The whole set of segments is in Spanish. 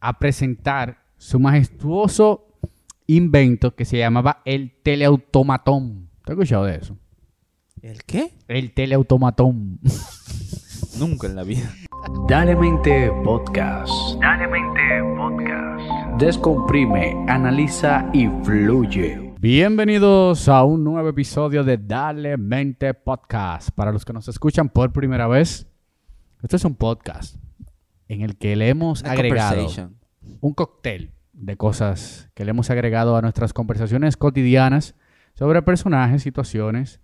a presentar su majestuoso invento que se llamaba el teleautomatón. ¿Te has escuchado de eso? ¿El qué? El teleautomatón. Nunca en la vida. Dale Mente Podcast. Dale Mente Podcast. Descomprime, analiza y fluye. Bienvenidos a un nuevo episodio de Dale Mente Podcast. Para los que nos escuchan por primera vez, este es un podcast en el que le hemos Una agregado un cóctel de cosas que le hemos agregado a nuestras conversaciones cotidianas sobre personajes, situaciones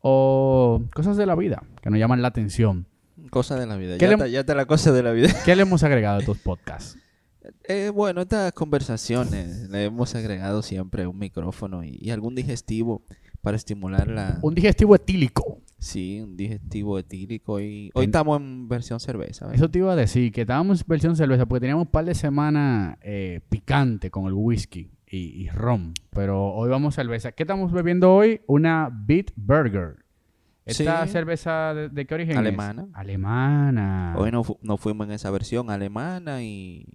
o cosas de la vida que nos llaman la atención. Cosa de la vida. ¿Qué Ya, le- ya está la cosa de la vida. ¿Qué le hemos agregado a estos podcasts? Eh, bueno, estas conversaciones le hemos agregado siempre un micrófono y, y algún digestivo para estimular la... Un digestivo etílico. Sí, un digestivo etílico y hoy En- estamos en versión cerveza. Eso te iba a decir, que estábamos en versión cerveza porque teníamos un par de semanas eh, picante con el whisky y, y ron. Pero hoy vamos a cerveza. ¿Qué estamos bebiendo hoy? Una Beat Burger. ¿Esta Sí. cerveza de, de qué origen Alemana. es? Alemana. Hoy nos, fu- fuimos en esa versión alemana y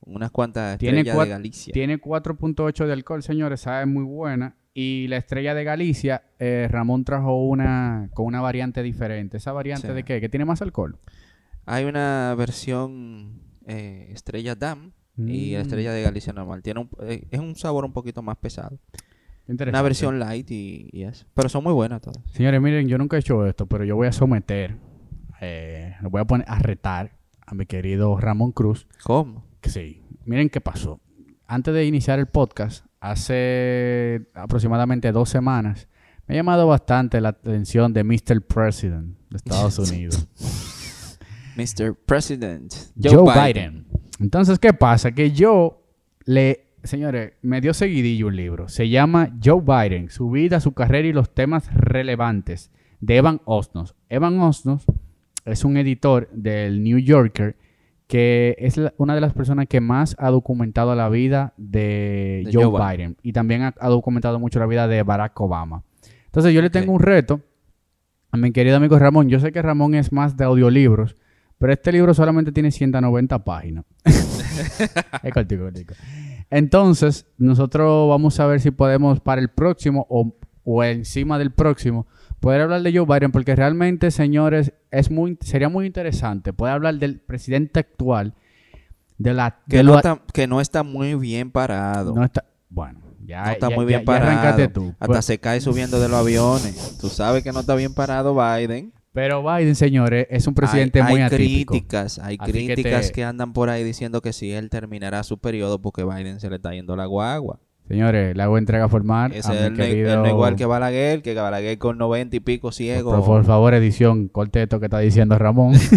unas cuantas Tiene estrellas de Galicia. Tiene 4.8 de alcohol, señores. Sabe muy buena. Y la estrella de Galicia, eh, Ramón trajo una con una variante diferente. ¿Esa variante Sí. de qué? ¿Que tiene más alcohol? Hay una versión eh, estrella Dam y la Mm. estrella de Galicia normal. Tiene un- eh, es un sabor un poquito más pesado. Una versión light y, y eso. Pero son muy buenas todas. Señores, miren, yo nunca he hecho esto, pero yo voy a someter, eh, lo voy a poner a retar a mi querido Ramón Cruz. ¿Cómo? Que sí, miren qué pasó. Antes de iniciar el podcast, hace aproximadamente dos semanas, me ha llamado bastante la atención de Mr. President de Estados Unidos. Mr. President. Joe, Biden. Entonces, ¿qué pasa? Que yo le, señores, me dio seguidillo un libro. Se llama Joe Biden, su vida, su carrera y los temas relevantes de Evan Osnos. Evan Osnos es un editor del New Yorker que es la- una de las personas que más ha documentado la vida de, De Joe, Joe Biden. Y también ha, ha documentado mucho la vida de Barack Obama. Entonces yo le tengo un reto a mi querido amigo Ramón. Yo sé que Ramón es más de audiolibros, pero este libro solamente tiene 190 páginas. es cortico, cortico. Entonces, nosotros vamos a ver si podemos para el próximo o, o encima del próximo poder hablar de Joe Biden, porque realmente, señores, es muy, sería muy interesante poder hablar del presidente actual, de la... Que de no, está, que no está muy bien parado. no está... Bueno, ya, No está ya- muy bien ya parado. tú. Hasta Pues- se cae subiendo de los aviones. Tú sabes que no está bien parado Biden. Pero Biden, señores, es un presidente hay, muy hay atípico. críticas, hay Así que críticas te- que, andan por ahí diciendo que si él terminará su periodo porque Biden se le está yendo la guagua. Señores, le hago entrega formal Ese a es mi el, querido... el no igual que Balaguer, que Balaguer con 90 y pico ciego. Por, por favor, edición, corte esto que está diciendo Ramón.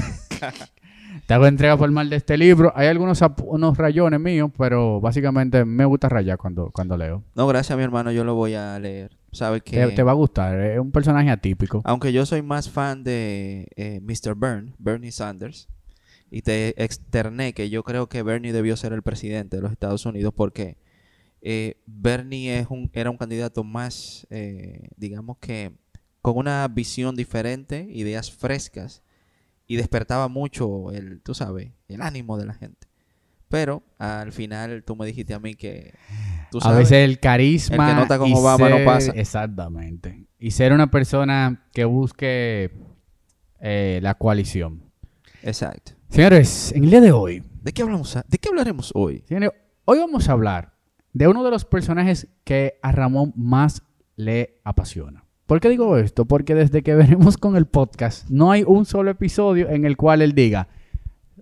Te hago entrega formal de este libro. Hay algunos unos rayones míos, pero básicamente me gusta rayar cuando, cuando leo. No, gracias mi hermano, yo lo voy a leer. Sabes que Te, te va a gustar, es un personaje atípico. aunque yo soy más fan de eh, Mr. Byrne, Bernie Sanders, y te externé que yo creo que Bernie debió ser el presidente de los Estados Unidos porque eh, Bernie es un, era un candidato más, eh, digamos que, con una visión diferente, ideas frescas, y despertaba mucho el, tú sabes, el ánimo de la gente. Pero al final tú me dijiste a mí que, tú A veces el carisma. el que no con Obama no ser- pasa. Exactamente. Y ser una persona que busque eh, la coalición. exacto. Señores, en el día de hoy, ¿De qué hablamos? a- ¿De qué hablaremos hoy? Señores, hoy vamos a hablar de uno de los personajes que a Ramón más le apasiona. ¿Por qué digo esto? Porque desde que venimos con el podcast, no hay un solo episodio en el cual él diga,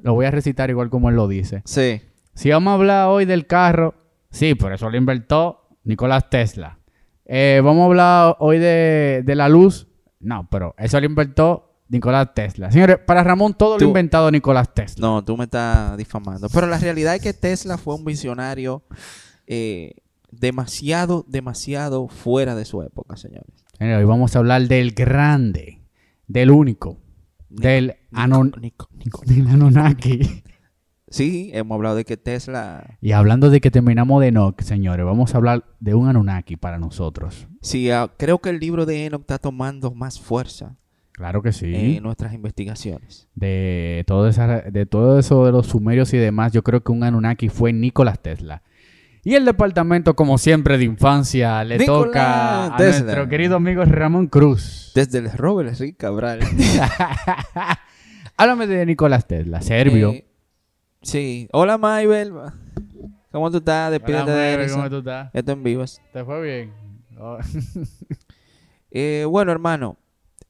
lo voy a recitar igual como él lo dice. Sí. Si vamos a hablar hoy del carro, sí, por eso lo inventó Nicolás Tesla. Eh, vamos a hablar hoy de, de la luz, no, pero eso lo inventó Nicolás Tesla. Señores, para Ramón todo lo Tú- inventado Nicolás Tesla. No, tú me estás difamando. Pero la realidad es que Tesla fue un visionario eh, demasiado, demasiado fuera de su época, señores. Hoy vamos a hablar del grande, del único, del, Anon- Nico- Nico- del Anunnaki. Sí, hemos hablado de que Tesla... Y hablando de que terminamos de Enoch, señores, vamos a hablar de un Anunnaki para nosotros. Sí, ah, creo que el libro de Enoch está tomando más fuerza. Claro que sí. en nuestras investigaciones. de todo, esa, de todo eso de los sumerios y demás, yo creo que un Anunnaki fue Nikola Tesla. Y el departamento, como siempre, de infancia, le toca a Tesla. nuestro querido amigo Ramón Cruz. Desde el Robert Rick Cabral. Háblame de Nikola Tesla, serbio. Eh, sí. Hola, Maybel. ¿Cómo tú estás? Despídete de Maybel. ¿Cómo tú estás? Esto en vivos. ¿Te fue bien? Oh. Eh, bueno, hermano,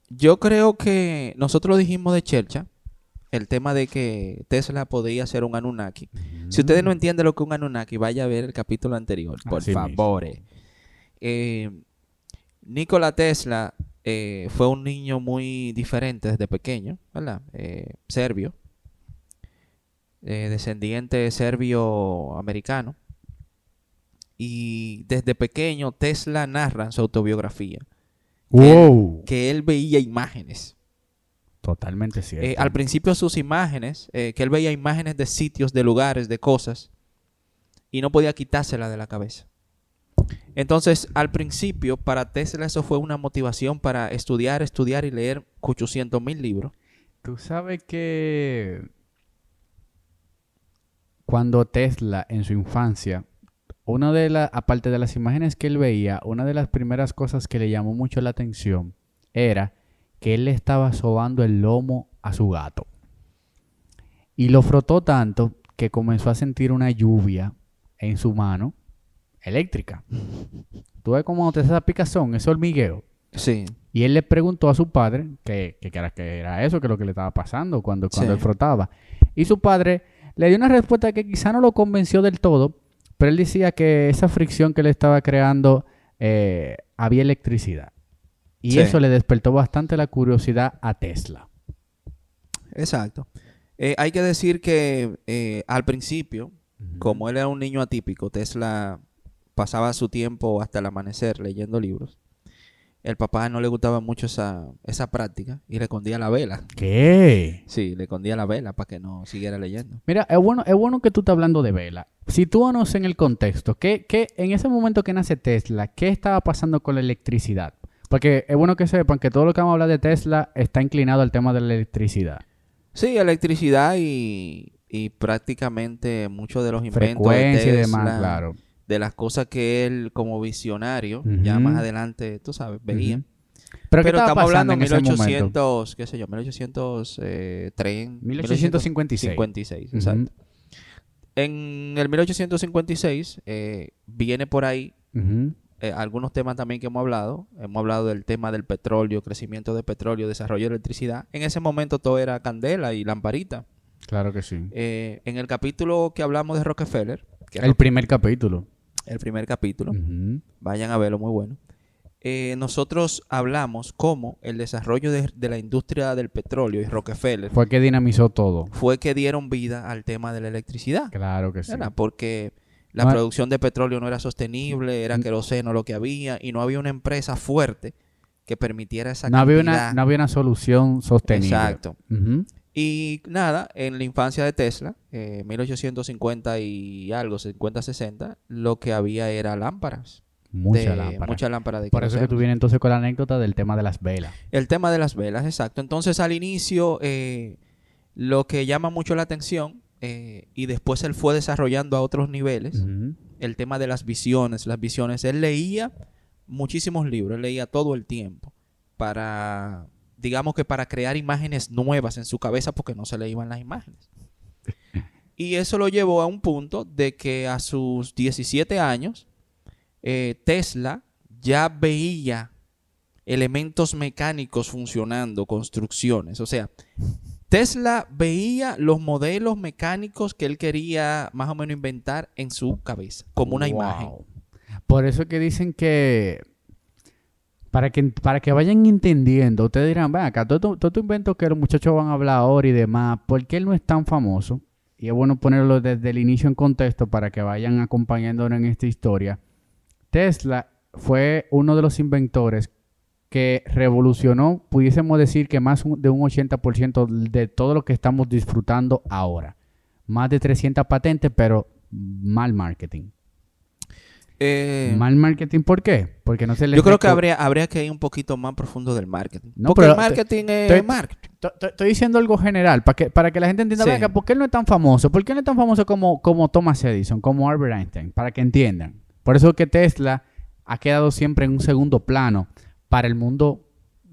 yo creo que nosotros dijimos de Chelcha el tema de que Tesla podía ser un Anunnaki. Si ustedes no entienden lo que es un Anunnaki, vaya a ver el capítulo anterior, por favor. Eh, Nikola Tesla eh, fue un niño muy diferente desde pequeño, ¿verdad? Eh, serbio, descendiente serbio-americano. Y desde pequeño Tesla narra en su autobiografía Wow. que él veía imágenes. Totalmente cierto. Eh, al principio sus imágenes, eh, que él veía imágenes de sitios, de lugares, de cosas, y no podía quitársela de la cabeza. Entonces, al principio, para Tesla eso fue una motivación para estudiar, estudiar y leer 800 mil libros. Tú sabes que cuando Tesla en su infancia, una de las, aparte de las imágenes que él veía, una de las primeras cosas que le llamó mucho la atención era que él le estaba sobando el lomo a su gato. Y lo frotó tanto que comenzó a sentir una lluvia en su mano eléctrica. Tú ves cómo te hace esa picazón, ese hormigueo. Sí. Y él le preguntó a su padre que, que, que era, que era eso, que lo que le estaba pasando cuando, cuando Sí. él frotaba. Y su padre le dio una respuesta que quizá no lo convenció del todo, pero él decía que esa fricción que le estaba creando eh, había electricidad. Y Sí. eso le despertó bastante la curiosidad a Tesla. Exacto. Eh, hay que decir que eh, al principio, como él era un niño atípico, Tesla pasaba su tiempo hasta el amanecer leyendo libros. El papá no le gustaba mucho esa, esa práctica y le escondía la vela. ¿Qué? Sí, le escondía la vela para que no siguiera leyendo. Mira, es bueno, es bueno que tú estás hablando de vela. Sitúanos en el contexto. ¿Qué, qué, en ese momento que nace Tesla, ¿qué estaba pasando con la electricidad? Porque es bueno que sepan que todo lo que vamos a hablar de Tesla está inclinado al tema de la electricidad. Sí, electricidad y, y prácticamente muchos de los inventos de Frecuencia y Tesla, demás, claro. de las cosas que él como visionario, ya más adelante, tú sabes, veía. Pero, ¿qué Pero estaba estamos hablando en de ese momento? 1800, qué sé yo, 1830, 1856. 56, Ujú. exacto. En el 1856 eh, viene por ahí. Eh, algunos temas también que hemos hablado. Hemos hablado del tema del petróleo, crecimiento de petróleo, desarrollo de electricidad. En ese momento todo era candela y lamparita. Claro que sí. Eh, en el capítulo que hablamos de Rockefeller, que El primer capítulo. el primer capítulo, vayan a verlo, muy bueno. Eh, nosotros hablamos cómo el desarrollo de, de la industria del petróleo y Rockefeller Fue que dinamizó todo. fue que dieron vida al tema de la electricidad. Claro que sí. ¿verdad? Porque la producción de petróleo no era sostenible, era queroseno lo que había y no había una empresa fuerte que permitiera esa No había, una, no había una solución sostenible. Exacto. Y nada, en la infancia de Tesla, eh, 1850 y algo, 50-60, lo que había era lámparas. Mucha de, lámpara. Mucha lámpara de Por eso que tú vienes entonces con la anécdota del tema de las velas. El tema de las velas, exacto. Entonces al inicio eh, lo que llama mucho la atención eh, y después él fue desarrollando a otros niveles el tema de las visiones. Las visiones, él leía muchísimos libros, él leía todo el tiempo para, digamos que para crear imágenes nuevas en su cabeza porque no se le iban las imágenes. Y eso lo llevó a un punto de que a sus 17 años eh, Tesla ya veía elementos mecánicos funcionando, construcciones. O sea, Tesla veía los modelos mecánicos que él quería más o menos inventar en su cabeza, como una Wow. imagen. Por eso que dicen que para que para que vayan entendiendo, ustedes dirán, ven acá, todo, todo tu invento que los muchachos van a hablar ahora y demás, ¿por qué él no es tan famoso? Y es bueno ponerlo desde el inicio en contexto para que vayan acompañándonos en esta historia. Tesla fue uno de los inventores que revolucionó, pudiésemos decir que más un- de un 80% de todo lo que estamos disfrutando ahora. Más de 300 patentes, pero mal marketing. Eh, Mal marketing, ¿por qué? Porque no se le yo creo que habría, habría que ir un poquito más profundo del marketing. No, Porque pero el marketing te- es marketing. Estoy diciendo algo general, para que, para que la gente entienda, Sí. ¿por qué él no es tan famoso? ¿Por qué no es tan famoso como, como Thomas Edison, como Albert Einstein? Para que entiendan. Por eso que Tesla ha quedado siempre en un segundo plano para el mundo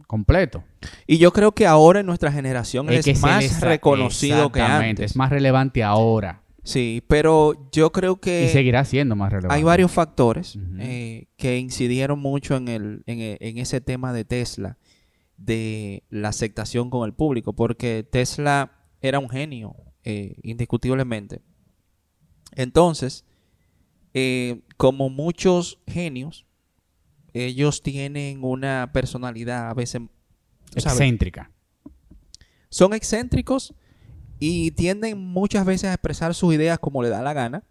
completo. Y yo creo que ahora en nuestra generación Es es, que se más les- reconocido que antes. Es más relevante ahora. Sí, pero yo creo que y seguirá siendo más relevante. hay varios factores eh, que incidieron mucho en, el, en, e- en ese tema de Tesla, de la aceptación con el público, porque Tesla era un genio, eh, indiscutiblemente. Entonces, eh, como muchos genios, ellos tienen una personalidad a veces... sabes, Excéntrica. son excéntricos y tienden muchas veces a expresar sus ideas como le da la gana,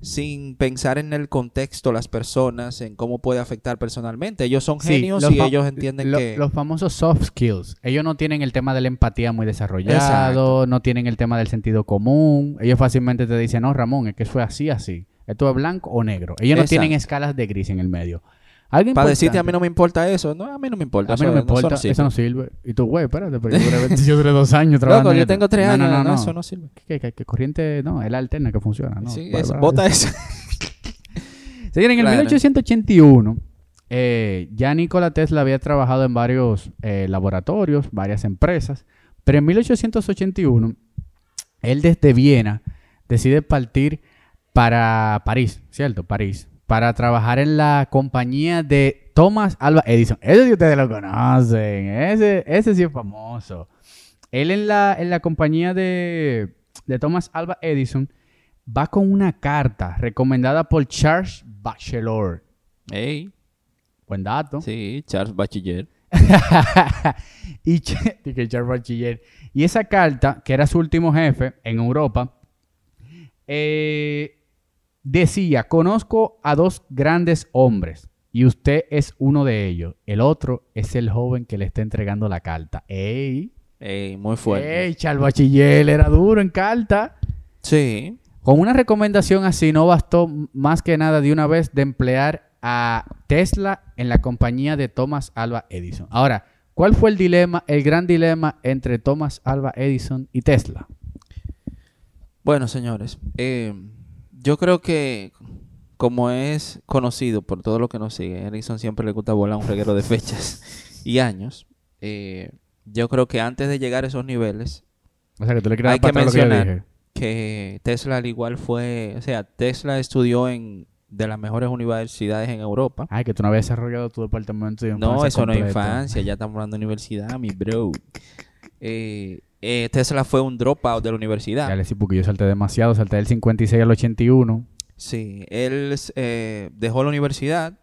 sin pensar en el contexto, las personas, en cómo puede afectar personalmente. Ellos son Sí, genios y ellos entienden lo- que... Los famosos soft skills. Ellos no tienen el tema de la empatía muy desarrollado, Exacto. no tienen el tema del sentido común. Ellos fácilmente te dicen, no, Ramón, es que es así, así. Esto es blanco o negro. Ellos no tienen escalas de gris en el medio. Algo Para decirte, a mí no me importa eso. No, a mí no me importa. a mí no eso- me importa, sirve. eso no sirve. Y tú, güey, espérate, pero yo duré, yo duré dos años trabajando. Loco, yo esto". tengo tres No, años. No, no, no. eso no sirve. Que corriente, no, es la alterna que funciona. No, sí, eso, bota eso. En el Claro. 1881, eh, ya Nikola Tesla había trabajado en varios eh, laboratorios, varias empresas, pero en 1881, él desde Viena decide partir para París, ¿cierto? París, para trabajar en la compañía de Thomas Alva Edison. Ese sí ustedes lo conocen, ese, ese sí es famoso. Él en la, en la compañía de, de Thomas Alva Edison va con una carta recomendada por Charles Bachelor. Ey, Buen dato. sí, Charles Bachiller. y, Charles Bachiller. Y esa carta, que era su último jefe en Europa, eh, decía, conozco a dos grandes hombres y usted es uno de ellos. El otro es el joven que le está entregando la carta. ¡Ey! Ey, muy fuerte. ¡Ey! Charles Bachiller era duro en carta. Sí. Con una recomendación así no bastó más que nada de una vez de emplear a Tesla en la compañía de Thomas Alva Edison. Ahora, ¿cuál fue el dilema, el gran dilema entre Thomas Alva Edison y Tesla? Bueno, señores, eh, yo creo que como es conocido por todo lo que nos sigue, a Edison siempre le gusta volar un reguero de fechas y años. eh, yo creo que antes de llegar a esos niveles, O sea, que tú le quieres Hay que lo mencionar que Tesla al igual fue, o sea, Tesla estudió en de las mejores universidades en Europa. Ay, que tú no habías desarrollado tu departamento de No, infancia eso no es infancia, ya estamos hablando de universidad, mi bro. Eh, eh, Tesla fue un dropout de la universidad. Ya le sí, porque yo salté demasiado, salté del 56 al 81. Sí, él eh, dejó la universidad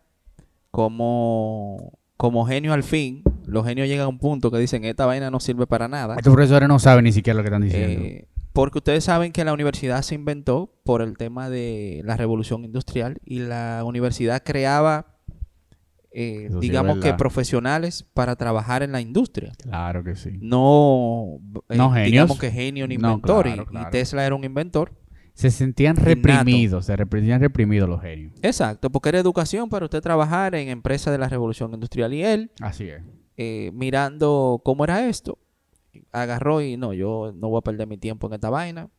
como, como genio al fin. Los genios llegan a un punto que dicen, esta vaina no sirve para nada. Estos profesores no saben ni siquiera lo que están diciendo. Eh, porque ustedes saben que la universidad se inventó por el tema de la revolución industrial y la universidad creaba, eh, sí digamos que profesionales para trabajar en la industria. claro que sí. No, eh, No genios. digamos que genio ni No, inventor. y- claro, y, claro. Tesla era un inventor. Se sentían reprimidos, se sentían reprimidos los genios. Exacto, porque era educación para usted trabajar en empresas de la revolución industrial. Y él, Así es. eh, mirando cómo era esto, agarró y no, yo no voy a perder mi tiempo en esta vaina.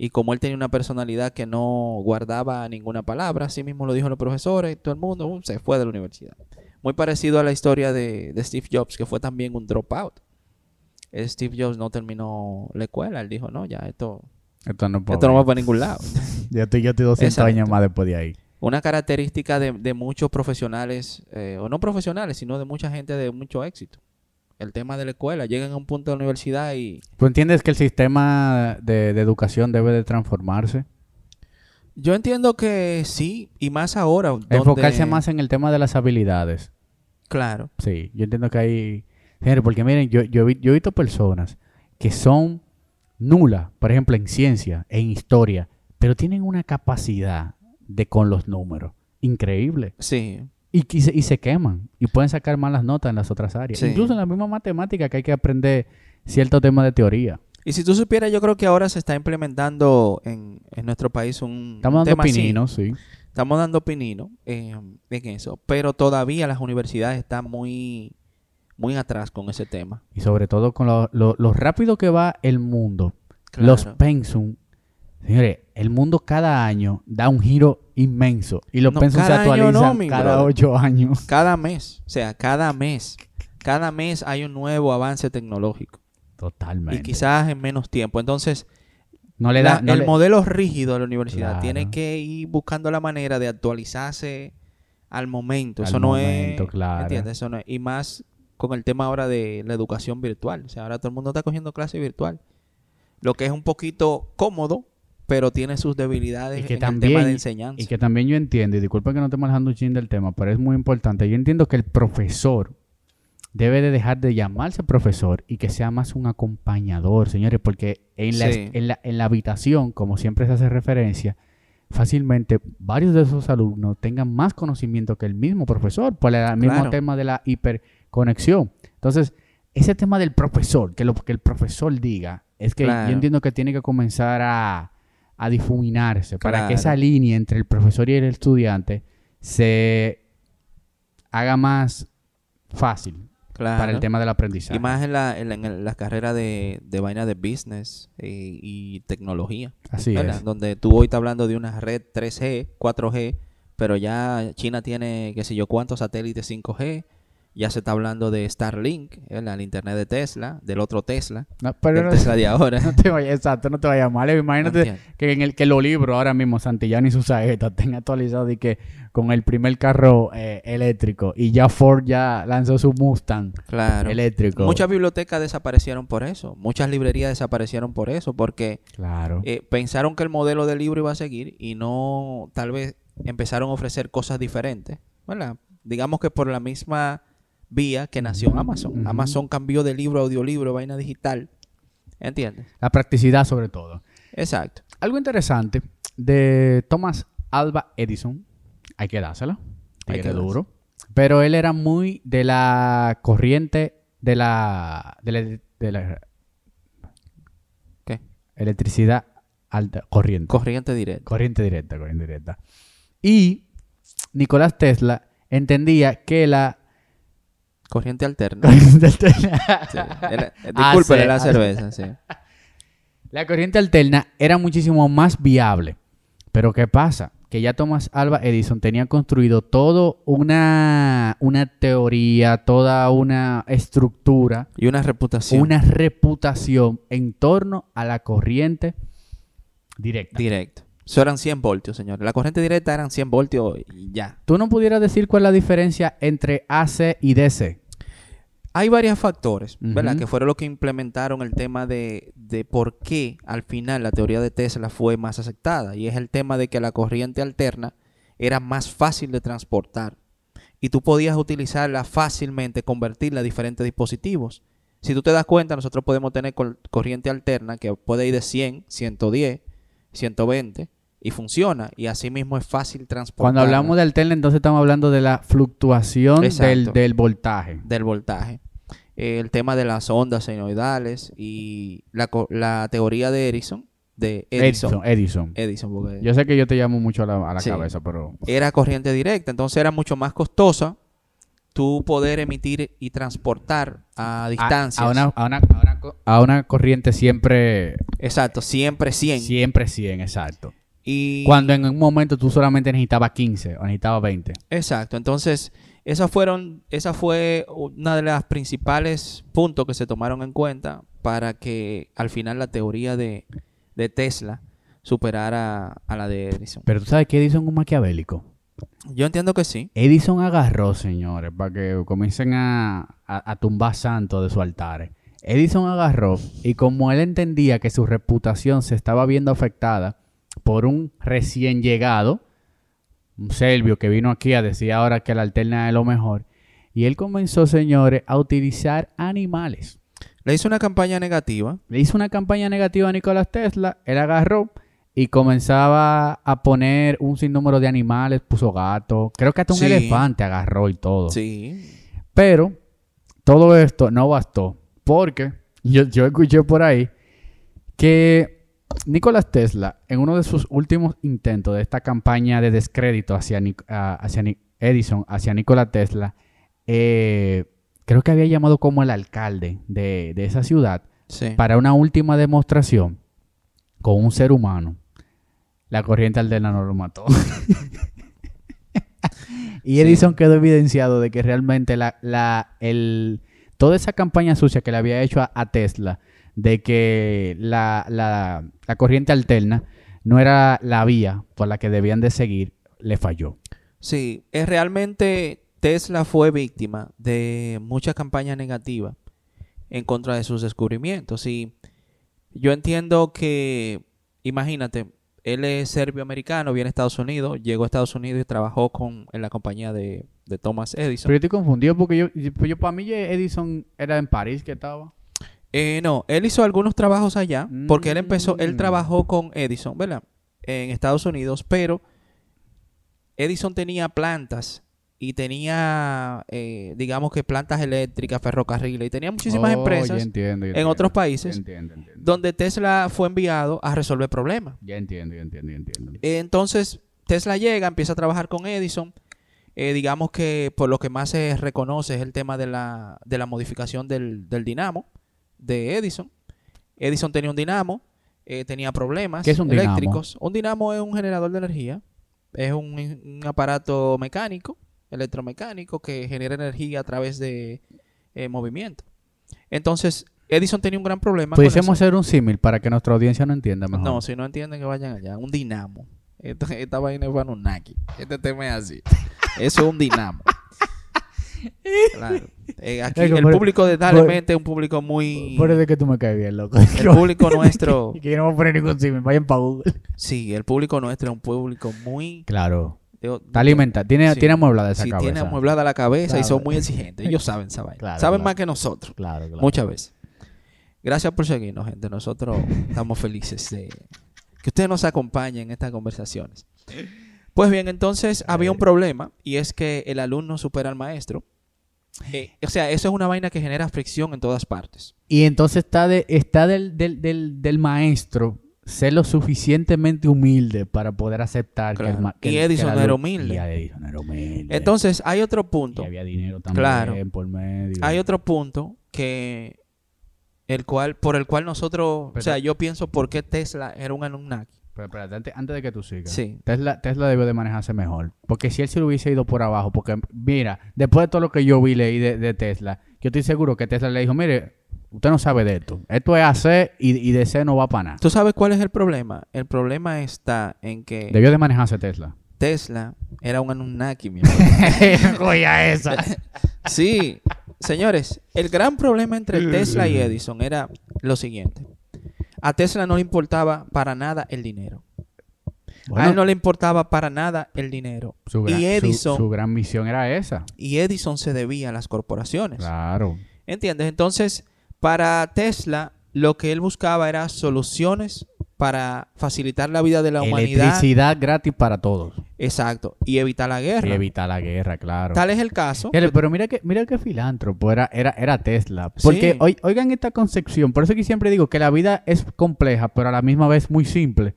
Y como él tenía una personalidad que no guardaba ninguna palabra, así mismo lo dijo los profesores, todo el mundo uh, se fue de la universidad. Muy parecido a la historia de, de Steve Jobs, que fue también un dropout. Eh, Steve Jobs no terminó la escuela, él dijo, no, ya, esto, Esto no, esto no va para ningún lado. Ya estoy, ya estoy 200 Exacto. años más después de ahí. Una característica de, de muchos profesionales, eh, o no profesionales, sino de mucha gente de mucho éxito. El tema de la escuela, llegan a un punto de la universidad y ¿Tú entiendes que el sistema de, de educación debe de transformarse? yo entiendo que sí, y más ahora. donde- Enfocarse más en el tema de las habilidades. Claro, Sí, yo entiendo que hay... Porque miren, yo, yo, yo he visto personas que son nulas, por ejemplo, en ciencia, en historia, pero tienen una capacidad de con los números increíble. sí, Y, y se, y se queman. Y pueden sacar malas notas en las otras áreas. Sí. Incluso en la misma matemática que hay que aprender cierto tema de teoría. Y si tú supieras, yo creo que ahora se está implementando en, en nuestro país un, Estamos un dando tema así. pininos, sí. Estamos dando opinión eh, en eso, pero todavía las universidades están muy, muy atrás con ese tema. Y sobre todo con lo, lo- lo rápido que va el mundo. Los pensum. Señores, el mundo cada año da un giro inmenso. Y los No, pensum se actualizan no, mi cada brother. ocho años. Cada mes, o sea, cada mes, cada mes hay un nuevo avance tecnológico Totalmente. y quizás en menos tiempo. Entonces, no le la- da, no el le- modelo rígido de la universidad Claro. tiene que ir buscando la manera de actualizarse al momento. Al Eso no momento, es, claro. ¿entiendes? Eso no es- y más con el tema ahora de la educación virtual. O sea, ahora todo el mundo está cogiendo clase virtual. Lo que es un poquito cómodo, pero tiene sus debilidades Y que en el tema también- de enseñanza. Y que también yo entiendo, y disculpa que no esté manejando un chin del tema, pero es muy importante. Yo entiendo que el profesor debe de dejar de llamarse profesor y que sea más un acompañador, señores, porque en la, Sí. en la, en la habitación, como siempre se hace referencia, fácilmente varios de esos alumnos tengan más conocimiento que el mismo profesor por el mismo Claro. tema de la hiperconexión. Entonces, ese tema del profesor, que lo que el profesor diga, es que Claro. yo entiendo que tiene que comenzar a, a difuminarse para que esa línea entre el profesor y el estudiante se haga más fácil para el tema del aprendizaje. Y más en la, en la, en la carrera de, de vaina de business eh, y tecnología. Así ¿verdad? es. Donde tú hoy estás hablando de una red 3G, 4G, pero ya China tiene qué sé yo cuántos satélites 5G. Ya se está hablando de Starlink, ¿verdad? el internet de Tesla, del otro Tesla, No, pero no, Tesla de ahora. no te vayas, exacto, no te vayas mal. Imagínate que en el que los libros ahora mismo Santillán y sus saetas estén actualizados y que con el primer carro eh, eléctrico y ya Ford ya lanzó su Mustang Claro. eléctrico. Muchas bibliotecas desaparecieron por eso, muchas librerías desaparecieron por eso, porque Claro. eh, pensaron que el modelo del libro iba a seguir y no, tal vez empezaron a ofrecer cosas diferentes, ¿verdad? Digamos que por la misma vía que nació Amazon. Amazon cambió de libro a audiolibro, vaina digital. ¿Entiendes? La practicidad sobre todo. Exacto. Algo interesante de Thomas Alba Edison, hay que dárselo, Hay que duro, pero él era muy de la corriente de la, de la, de la ¿Qué? electricidad alta, corriente, Corriente directa. corriente directa, corriente directa. Y Nicolás Tesla entendía que la Corriente alterna. corriente alterna, Sí. Era- Ah, ah, cerveza, sí. La corriente alterna era muchísimo más viable. Pero ¿qué pasa? Que ya Thomas Alva Edison tenía construido todo una, una teoría, toda una estructura, Y una reputación una reputación en torno a la corriente directa. directa. Eso eran 100 voltios, señores. La corriente directa eran 100 voltios y ya. ¿Tú no pudieras decir cuál es la diferencia entre AC y DC? Hay varios factores, ¿verdad? Que fueron los que implementaron el tema de, de por qué al final la teoría de Tesla fue más aceptada. Y es el tema de que la corriente alterna era más fácil de transportar. Y tú podías utilizarla fácilmente, convertirla a diferentes dispositivos. Si tú te das cuenta, nosotros podemos tener cor- corriente alterna que puede ir de 100, 110, 120 y funciona. Y así mismo es fácil transportar. Cuando hablamos de alterna, entonces estamos hablando de la fluctuación del, del voltaje. del voltaje. Eh, el tema de las ondas senoidales y la, la teoría de Edison, de Edison, Edison. Edison. Edison, porque Yo sé que yo te llamo mucho a la, a la Sí. cabeza, pero... era corriente directa, entonces era mucho más costosa tú poder emitir y transportar a distancias. A, una, a, una, a, una, co- a una corriente siempre... Exacto, siempre 100. Siempre 100, exacto. Y Cuando en un momento tú solamente necesitabas 15 o necesitabas 20. Exacto, entonces esas fueron, esa fue una de las principales puntos que se tomaron en cuenta para que al final la teoría de, de Tesla superara a la de Edison. Pero tú sabes que Edison es un maquiavélico. Yo entiendo que sí. Edison agarró, señores, para que comiencen a, a- a tumbar santos de su altar. Edison agarró y como él entendía que su reputación se estaba viendo afectada por un recién llegado, un serbio que vino aquí a decir ahora que la alterna es lo mejor, y él comenzó, señores, a utilizar animales. Le hizo una campaña negativa. Le hizo una campaña negativa a Nicolás Tesla, él agarró y comenzaba a poner un sinnúmero de animales, puso gato, creo que hasta un Sí. elefante agarró y todo. Sí. Pero todo esto no bastó, porque yo, yo escuché por ahí que Nicolás Tesla, en uno de sus últimos intentos de esta campaña de descrédito hacia, hacia Edison, hacia Nikola Tesla, eh, creo que había llamado como el alcalde de, de esa ciudad Sí. para una última demostración con un ser humano. La corriente alterna no lo mató. y Edison quedó evidenciado de que realmente la, la- el, toda esa campaña sucia que le había hecho a, a Tesla de que la, la- la corriente alterna no era la vía por la que debían de seguir, le falló. Sí, es realmente Tesla fue víctima de mucha campaña negativa en contra de sus descubrimientos. Y yo entiendo que, imagínate, él es serbio-americano, viene a Estados Unidos, llegó a Estados Unidos y trabajó con, en la compañía de, de Thomas Edison. Pero yo estoy confundido porque yo, yo para mí Edison era en París que estaba. Eh, no, él hizo algunos trabajos allá, porque él empezó, él Mm. trabajó con Edison, ¿verdad? En Estados Unidos, pero Edison tenía plantas y tenía, eh, digamos que plantas eléctricas, ferrocarriles, y tenía muchísimas Oh, ya empresas entiendo, ya en entiendo. otros países entiendo. donde Tesla fue enviado a resolver problemas. Ya entiendo, ya entiendo, ya entiendo. Entonces, Tesla llega, empieza a trabajar con Edison. Eh, digamos que por lo que más se reconoce es el tema de la, de la modificación del, del dinamo de Edison. Edison tenía un dinamo, eh, tenía problemas ¿Qué es un dinamo? eléctricos. Un dinamo es un generador de energía. Es un, un aparato mecánico, electromecánico, que genera energía a través de eh, movimiento. Entonces, Edison tenía un gran problema. Pudiésemos hacer un símil para que nuestra audiencia no entienda mejor. No, si no entienden que vayan allá. Un dinamo. Esta, esta vaina es Anunnaki. Este tema es así. Eso es un dinamo. Claro. Eh, aquí el por- público de Dale Mente es un público muy... Por eso es que tú me caes bien, loco. El público nuestro... que yo no voy a poner ningún símil, vayan para Google. Sí, el público nuestro es un público muy... Claro. Está alimentado. Tiene, Sí. tiene amueblada esa Sí, cabeza. tiene amueblada la cabeza y son muy exigentes. Ellos saben esa vaina. Claro, saben claro. más que nosotros. Claro. Muchas veces. Gracias por seguirnos, gente. Nosotros estamos felices de que ustedes nos acompañen en estas conversaciones. Pues bien, entonces había un problema y es que el alumno supera al maestro. Eh, o sea, eso es una vaina que genera fricción en todas partes. Y entonces está, de, está del, del, del, del maestro ser lo suficientemente humilde para poder aceptar que el que Y que Edison era humilde. Y Edison era humilde. Entonces, hay otro Y punto. había dinero también Claro. por medio. Hay otro punto que el cual por el cual nosotros, o sea, yo pienso por qué Tesla era un Anunnaki. Pero espérate, antes, antes de que tú sigas. Sí. Tesla, Tesla debió de manejarse mejor. Porque si él se lo hubiese ido por abajo, porque mira, después de todo lo que yo vi leí de, de Tesla, yo estoy seguro que Tesla le dijo, mire, usted no sabe de esto. Esto es AC y, y de C no va para nada. ¿Tú sabes cuál es el problema? El problema está en que Debió de manejarse Tesla. Tesla era un Anunnaki, mi. Oye, esa. Sí, señores, el gran problema entre Tesla y Edison era lo siguiente. A Tesla no le importaba para nada el dinero. a él no le importaba para nada el dinero. su, gran, y su- Edison su gran misión era esa. y Edison se debía a las corporaciones. Claro. ¿Entiendes? Entonces, para Tesla, lo que él buscaba era soluciones para facilitar la vida de la humanidad. Electricidad gratis para todos. Exacto. Y evitar la guerra. Y evitar la guerra, claro. Tal es el caso. Pero mira que, mira que filántropo era, era, era Tesla. Porque Sí. oi- oigan esta concepción. Por eso que siempre digo que la vida es compleja, pero a la misma vez muy simple.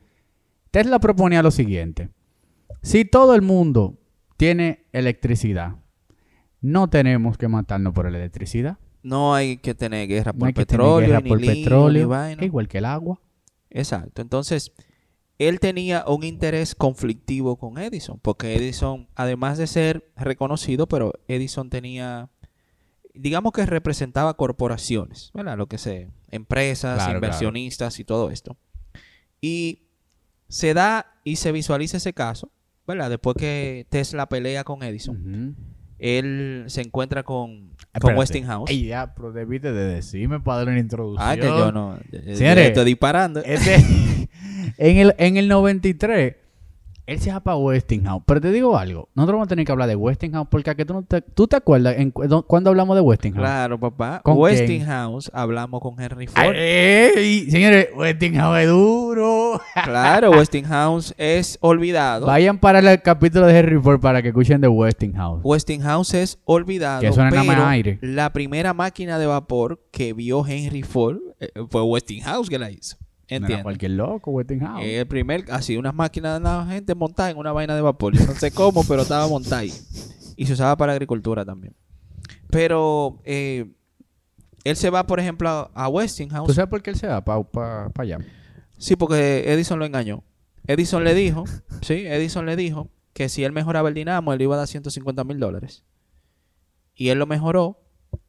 Tesla proponía lo siguiente. Si todo el mundo tiene electricidad, no tenemos que matarnos por la electricidad. No hay que tener guerra No por hay que tener petróleo, guerra ni por ni petróleo. vaina. Igual que el agua. Exacto. Entonces, él tenía un interés conflictivo con Edison, porque Edison, además de ser reconocido, pero Edison tenía, digamos que representaba corporaciones, ¿verdad? Lo que sé, empresas, Claro, inversionistas y todo esto. Y se da y se visualiza ese caso, ¿verdad? Después que Tesla pelea con Edison. Él se encuentra con, con Espérate. Westinghouse. Ay, ya, pero debiste de decirme para darle una introducción. Ah, que yo no. Señores, estoy disparando. Este, en, el, en el 93, él se va para Westinghouse. Pero te digo algo, nosotros vamos a tener que hablar de Westinghouse porque a que tú, no te, ¿tú te acuerdas en, cu- do- cuando hablamos de Westinghouse. Claro, papá. ¿Con Westinghouse, hablamos con Henry Ford. ¡Ey! Señores, Westinghouse es duro. Claro, Westinghouse es olvidado. Vayan para el capítulo de Henry Ford para que escuchen de Westinghouse. Westinghouse es olvidado. Que más pero aire. La primera máquina de vapor que vio Henry Ford eh, fue Westinghouse que la hizo. No era ¿Entiendes? cualquier loco, Westinghouse. El primer, así, unas máquinas de la gente montada en una vaina de vapor. Yo no sé cómo, pero estaba montada ahí. Y se usaba para agricultura también. Pero eh, él se va, por ejemplo, a, a ¿Tú Westinghouse. sabes por qué él se va para allá? Sí, porque Edison lo engañó. Edison le dijo, sí, Edison le dijo que si él mejoraba el dinamo, él le iba a dar 150 mil dólares. Y él lo mejoró.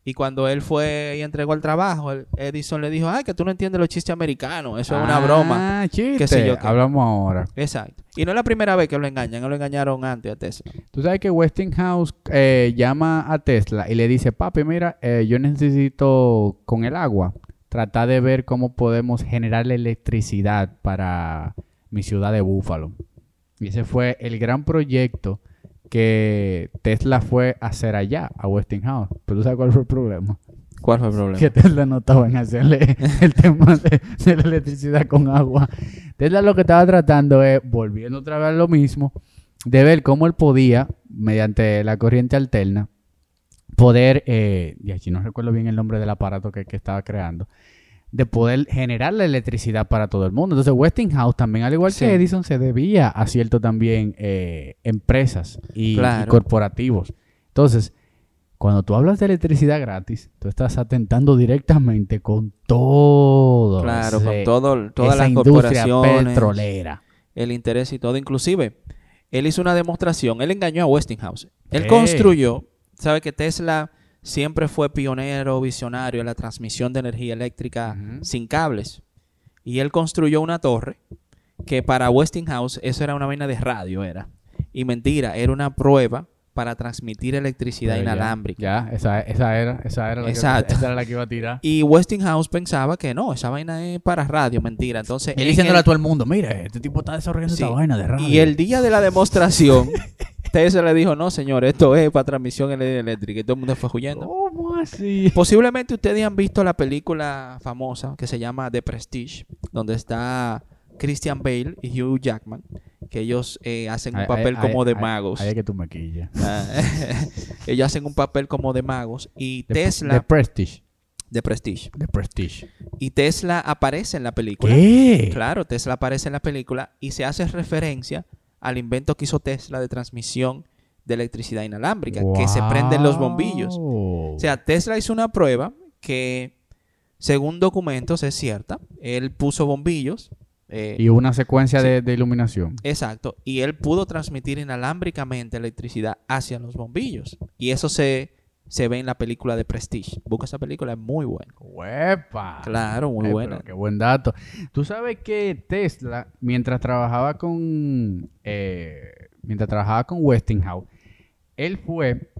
Y cuando él fue y entregó el trabajo, Edison le dijo, ay, que tú no entiendes los chistes americanos. Eso es una broma. Ah, chiste. Qué sé yo qué. Hablamos ahora. Exacto. Y no es la primera vez que lo engañan. Lo engañaron antes a Tesla. Tú sabes que Westinghouse eh, llama a Tesla y le dice, papi, mira, eh, yo necesito con el agua tratar de ver cómo podemos generar la electricidad para mi ciudad de Búfalo. Y ese fue el gran proyecto que Tesla fue a hacer allá, a Westinghouse. Pero tú sabes cuál fue el problema. ¿Cuál fue el problema? Que Tesla no estaba en hacerle el tema de, de la electricidad con agua. Tesla lo que estaba tratando es, volviendo otra vez a lo mismo, de ver cómo él podía, mediante la corriente alterna, poder, eh, y aquí no recuerdo bien el nombre del aparato que, que estaba creando, de poder generar la electricidad para todo el mundo. Entonces Westinghouse también, al igual Sí. que Edison, se debía a cierto también eh, empresas y, corporativos. Entonces, cuando tú hablas de electricidad gratis, tú estás atentando directamente con todo. Claro, ese- con todo, todas esa las industria corporaciones, petrolera. el interés y todo. Inclusive, él hizo una demostración. Él engañó a Westinghouse. Él construyó, sabe que Tesla siempre fue pionero, visionario en la transmisión de energía eléctrica sin cables. Y él construyó una torre que para Westinghouse eso era una vaina de radio, era. Y mentira, era una prueba para transmitir electricidad Pero inalámbrica. Ya, esa, esa era, esa era la que, Exacto. esa era la que iba a tirar. Y Westinghouse pensaba que no, esa vaina es para radio, mentira. Entonces, Y en diciéndole a todo el mundo, mira, este tipo está desarrollando Sí. esta vaina de radio. Y el día de la demostración, Tesla le dijo, no, señor, esto es para transmisión eléctrica. Y todo el mundo fue huyendo. ¿Cómo así? Posiblemente ustedes han visto la película famosa que se llama The Prestige, donde está Christian Bale y Hugh Jackman, que ellos eh, hacen un papel como de magos. Es que tú me quillas. Ah, ellos hacen un papel como de magos y The- Tesla The Prestige. The Prestige The Prestige. y Tesla aparece en la película. ¿Qué? Claro, Tesla aparece en la película y se hace referencia al invento que hizo Tesla de transmisión de electricidad inalámbrica, que se prenden los bombillos. O sea, Tesla hizo una prueba que, según documentos, es cierta. Él puso bombillos. eh, y una secuencia Sí. de, de iluminación. Exacto. Y él pudo transmitir inalámbricamente electricidad hacia los bombillos. Y eso se, se ve en la película de Prestige. Busca esa película, es muy buena. ¡Huepa! Claro, muy buena. qué buen dato. Tú sabes que Tesla, mientras trabajaba con. eh, mientras trabajaba con Westinghouse, él fue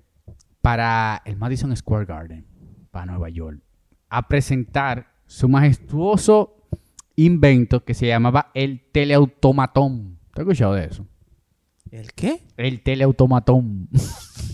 para el Madison Square Garden, para Nueva York, a presentar su majestuoso invento que se llamaba el teleautomatón. ¿Te has escuchado de eso? ¿El qué? El teleautomatón.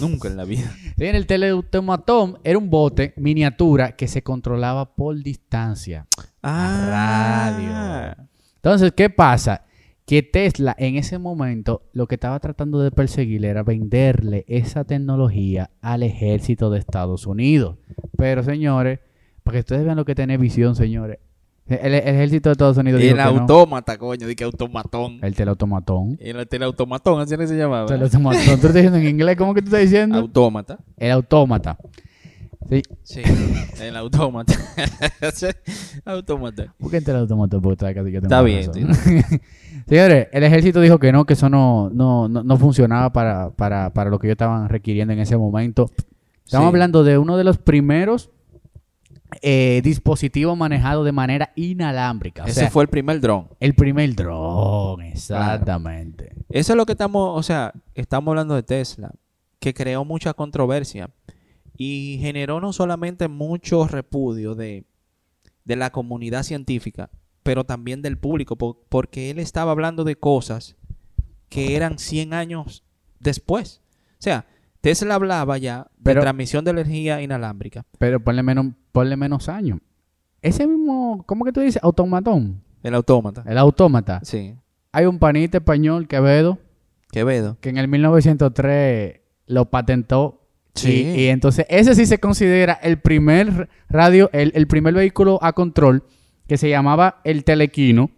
Nunca en la vida. Sí, el teleautomatón era un bote miniatura que se controlaba por distancia. radio. Entonces, ¿qué pasa? Que Tesla en ese momento lo que estaba tratando de perseguir era venderle esa tecnología al ejército de Estados Unidos. Pero, señores, para que ustedes vean lo que tiene visión, señores. El, el ejército de Estados Unidos El que no. autómata, coño, di que automatón. El teleautomatón. El teleautomatón, así es que se llamaba. Teleautomatón. ¿Tú estás diciendo en inglés? ¿Cómo que tú estás diciendo? Autómata. el autómata. Sí. Sí, el autómata. Autómata. ¿Por qué el teleautomatón? Porque está, casi que tengo Está bien, Señores, el ejército dijo que no, que eso no, no, no, no funcionaba para, para, para lo que ellos estaban requiriendo en ese momento. Estamos Sí. hablando de uno de los primeros eh, dispositivos manejados de manera inalámbrica. O Ese sea, fue el primer dron. el primer dron, exactamente. Eso es lo que estamos, o sea, estamos hablando de Tesla, que creó mucha controversia y generó no solamente mucho repudio de, de la comunidad científica, pero también del público, po- porque él estaba hablando de cosas que eran 100 años después. O sea, Tesla hablaba ya de transmisión de energía inalámbrica, Pero ponle menos, ponle menos años. Ese mismo, ¿cómo que tú dices? Automatón. el autómata. El autómata. Sí, Hay un panita español, Quevedo, Quevedo. que en el 1903 lo patentó. Sí. Y, y entonces ese sí se considera el primer radio, el, el primer vehículo a control que se llamaba el Telequino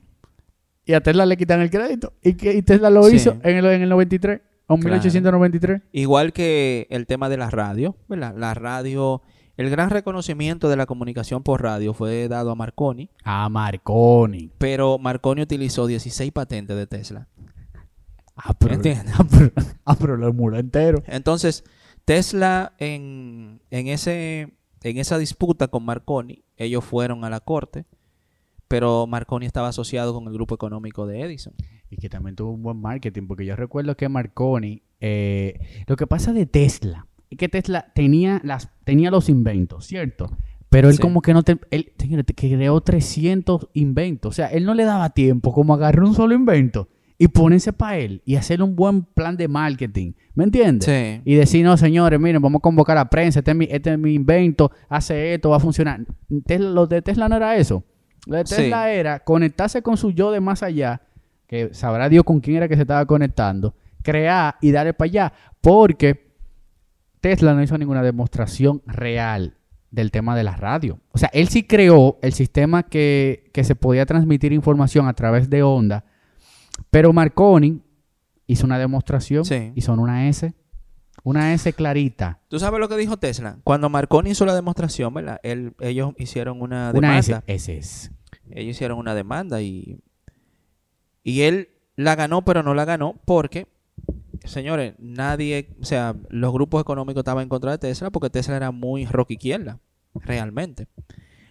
y a Tesla le quitan el crédito. Y, que, y Tesla lo Sí. hizo en el, en el 93, Claro. 1893. Igual que el tema de la radio, ¿verdad? La radio, el gran reconocimiento de la comunicación por radio fue dado a Marconi, A Marconi. pero Marconi utilizó 16 patentes de Tesla. Ah, pero, ¿Entiendes? ah, pero, ah, pero lo muro entero. Entonces, Tesla en, en, ese, en esa disputa con Marconi, ellos fueron a la corte, pero Marconi estaba asociado con el grupo económico de Edison. Y que también tuvo un buen marketing, porque yo recuerdo que Marconi, eh, lo que pasa de Tesla, es que Tesla tenía, las, tenía los inventos, ¿cierto? Pero él Sí. como que no te, él señores, creó 300 inventos, o sea, él no le daba tiempo como agarrar un solo invento y ponerse para él y hacer un buen plan de marketing, ¿me entiendes? Sí. Y decir, no, señores, miren, vamos a convocar a la prensa, este es mi, este es mi invento, hace esto, va a funcionar. Tesla- lo de Tesla no era eso. Lo de Sí. Tesla era conectarse con su yo de más allá, que sabrá Dios con quién era que se estaba conectando, crear y darle para allá, porque Tesla no hizo ninguna demostración real del tema de la radio. O sea, él sí creó el sistema que, que se podía transmitir información a través de onda, pero Marconi hizo una demostración Sí. y son una S, una S clarita. ¿Tú sabes lo que dijo Tesla? Cuando Marconi hizo la demostración, ¿verdad? Él- ellos hicieron una Una S, demanda. es. Ellos hicieron una demanda y, y él la ganó, pero no la ganó porque, señores, nadie, o sea, los grupos económicos estaban en contra de Tesla porque Tesla era muy rock izquierda, realmente.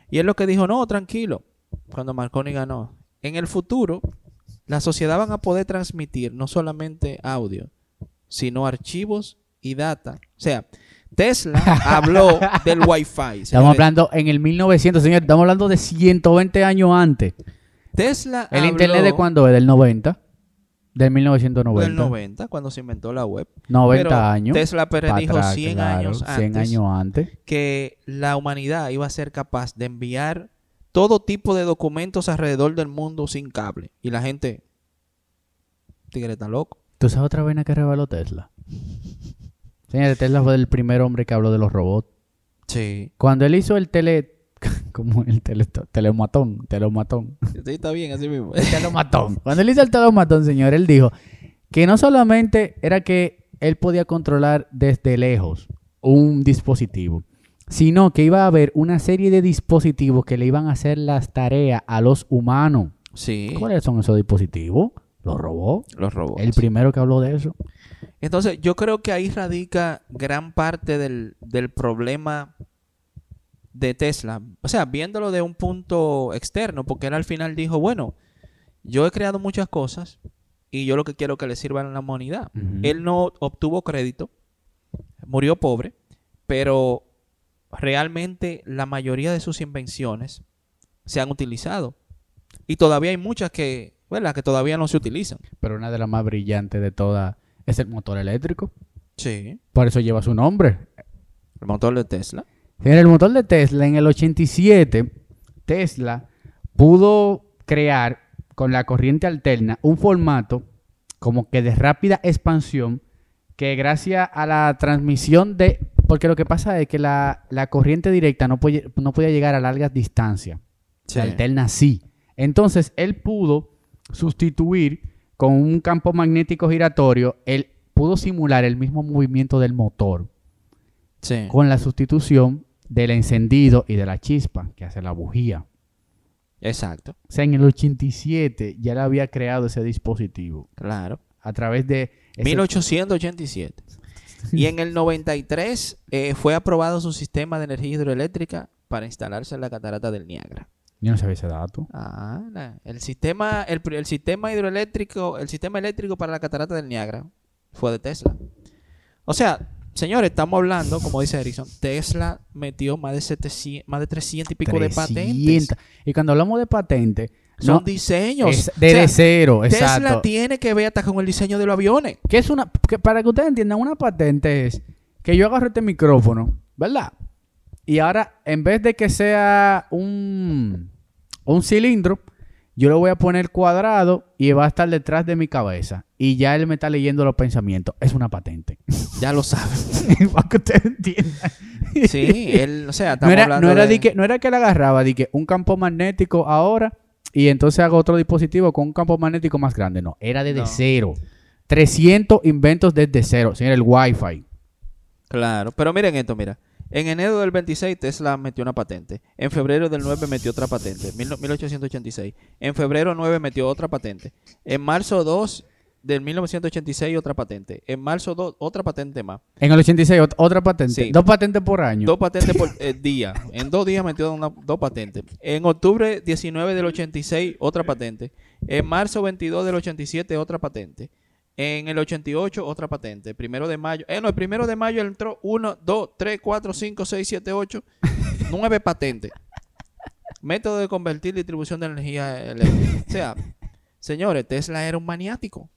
Y él lo que dijo, no, tranquilo, cuando Marconi ganó. En el futuro, la sociedad van a poder transmitir no solamente audio, sino archivos y data. O sea, Tesla habló del Wi-Fi. Estamos hablando en el 1900, señor, estamos hablando de 120 años antes. Tesla ¿El habló internet de cuándo es? ¿Del 90? Del 1990. del 90, cuando se inventó la web. 90 Pero años. Tesla predijo atrás, 100 claro, años 100 antes años antes. que la humanidad iba a ser capaz de enviar todo tipo de documentos alrededor del mundo sin cable. Y la gente, tigre está loco. ¿Tú sabes otra vaina que reveló Tesla? Señor, Tesla fue el primer hombre que habló de los robots. Sí. Cuando él hizo el tele... como el tele, telematón, telematón. Sí, está bien, así mismo. El telomatón. Cuando él hizo el telomatón, señor, él dijo que no solamente era que él podía controlar desde lejos un dispositivo, sino que iba a haber una serie de dispositivos que le iban a hacer las tareas a los humanos. Sí, ¿Cuáles son esos dispositivos? Los robots. los robots. El primero que habló de eso. Entonces, yo creo que ahí radica gran parte del, del problema de Tesla. O sea, viéndolo de un punto externo, porque él al final dijo, bueno, yo he creado muchas cosas y yo lo que quiero es que le sirvan a la humanidad. Él no obtuvo crédito, murió pobre, pero realmente la mayoría de sus invenciones se han utilizado. Y todavía hay muchas que, ¿verdad? que todavía no se utilizan. Pero una de las más brillantes de todas es el motor eléctrico. Sí. Por eso lleva su nombre. El motor de Tesla. En el motor de Tesla, en el 87, Tesla pudo crear con la corriente alterna un formato como que de rápida expansión que gracias a la transmisión de... Porque lo que pasa es que la, la corriente directa no, puede, no podía llegar a largas distancias. La alterna sí. Entonces él pudo sustituir con un campo magnético giratorio, él pudo simular el mismo movimiento del motor Sí. con la sustitución del encendido y de la chispa que hace la bujía. Exacto, O sea, en el 87 ya le había creado ese dispositivo claro. a través de... ese- 1887. Y en el 93 eh, fue aprobado su sistema de energía hidroeléctrica para instalarse en la catarata del Niágara. Yo no sabía ese dato. Ah, el sistema, el, el sistema hidroeléctrico, el sistema eléctrico para la catarata del Niágara fue de Tesla. O sea, señores, estamos hablando, como dice Erickson, Tesla metió más de 700, más de 300 y pico de 300. patentes. Y cuando hablamos de patente, Son no, diseños. es O desde sea, cero, Tesla exacto. tiene que ver hasta con el diseño de los aviones. Que es una, que para que ustedes entiendan, una patente es que yo agarro este micrófono, ¿verdad? Y ahora, en vez de que sea un, un cilindro, yo lo voy a poner cuadrado y va a estar detrás de mi cabeza. Y ya él me está leyendo los pensamientos. Es una patente. Ya lo saben. para que ustedes entiendan. Sí, él, o sea, No estamos era, hablando no, era de... que, no era que él agarraba di que un campo magnético ahora y entonces hago otro dispositivo con un campo magnético más grande. No, era desde No. cero. 300 inventos desde cero. Señor, el Wi-Fi. Claro, pero miren esto, mira. En enero del 26 Tesla metió una patente. En febrero del 9 metió otra patente. mil- 1886. En febrero 9 metió otra patente. En marzo 2 del 1986 otra patente. En marzo 2 otra patente más. En el 86, ot- otra patente. Sí. Dos patentes por año. Dos patentes por eh, día. En dos días metió una- dos patentes. En octubre 19 del 86 otra patente. En marzo 22 del 87 otra patente. En el 88 otra patente. Primero de mayo. Eh, no, el primero de mayo entró 1, 2, 3, 4, 5, 6, 7, 8. Nueve patentes. Método de convertir distribución de energía eléctrica. O sea, señores, Tesla era un maniático.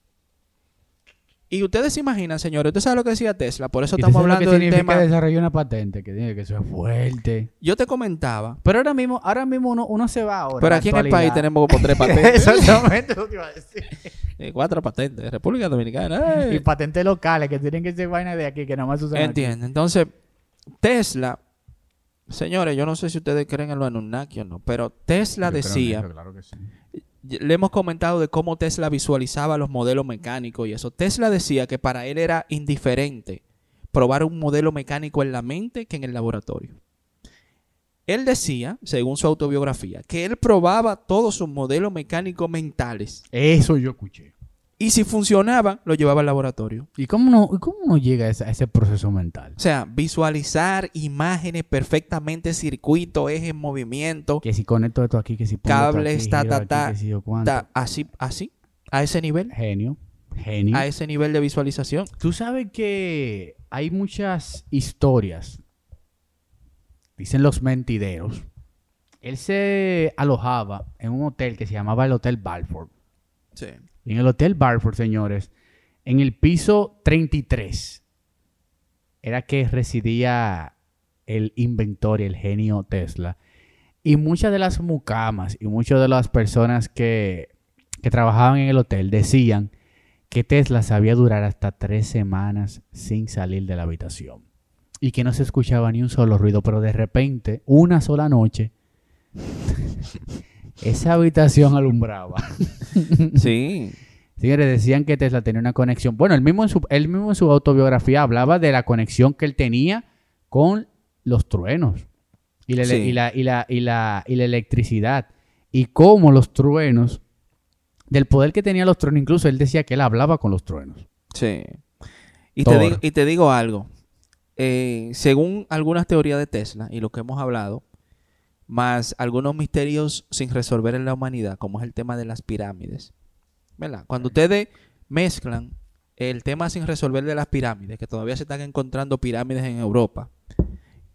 Y ustedes se imaginan, señores, ¿usted sabe lo que decía Tesla? Por eso ¿Y usted estamos sabe lo que hablando del tema. desarrollar una patente, que tiene que ser fuerte. Yo te comentaba Pero ahora mismo, ahora mismo uno, uno se va ahora. Pero aquí en el país tenemos como tres patentes. Exactamente lo que iba a decir. Eh, cuatro patentes. República Dominicana. Y patentes locales que tienen que ser vainas de aquí que nada más usan. aquí. Entiende. Entonces, Tesla, señores, yo no sé si ustedes creen en los Anunnaki o no, pero Tesla Yo creo en decía, eso, claro que sí. le hemos comentado de cómo Tesla visualizaba los modelos mecánicos y eso. Tesla decía que para él era indiferente probar un modelo mecánico en la mente que en el laboratorio. Él decía, según su autobiografía, que él probaba todos sus modelos mecánicos mentales Eso yo escuché. y si funcionaban, lo llevaba al laboratorio. ¿Y cómo no, cómo no llega a ese, proceso mental? O sea, visualizar imágenes perfectamente, circuito, eje en movimiento, Que si conecto esto aquí, que si pongo esto cables, aquí, ta, ta, aquí, ta, que si yo cuánto. ta- así, así, a ese nivel, Genio. Genio. a ese nivel de visualización. Tú sabes que hay muchas historias, dicen los mentideros. Él se alojaba en un hotel que se llamaba el Hotel Balfour. Sí. Y en el Hotel Balfour, señores, en el piso 33, era que residía el inventor y el genio Tesla. Y muchas de las mucamas y muchas de las personas que, que trabajaban en el hotel decían que Tesla sabía durar hasta tres semanas sin salir de la habitación. Y que no se escuchaba ni un solo ruido, pero de repente, una sola noche, esa habitación alumbraba. Sí. Señores, decían que Tesla tenía una conexión. Bueno, él mismo, en su, él mismo en su autobiografía hablaba de la conexión que él tenía con los truenos y la, Sí. y la, y la, y la, y la electricidad. Y cómo los truenos, del poder que tenían los truenos, incluso él decía que él hablaba con los truenos. Sí. Y te, digo, y te digo algo. Eh, según algunas teorías de Tesla y lo que hemos hablado, más algunos misterios sin resolver en la humanidad, como es el tema de las pirámides. ¿Verdad? Cuando ustedes mezclan el tema sin resolver de las pirámides, que todavía se están encontrando pirámides en Europa,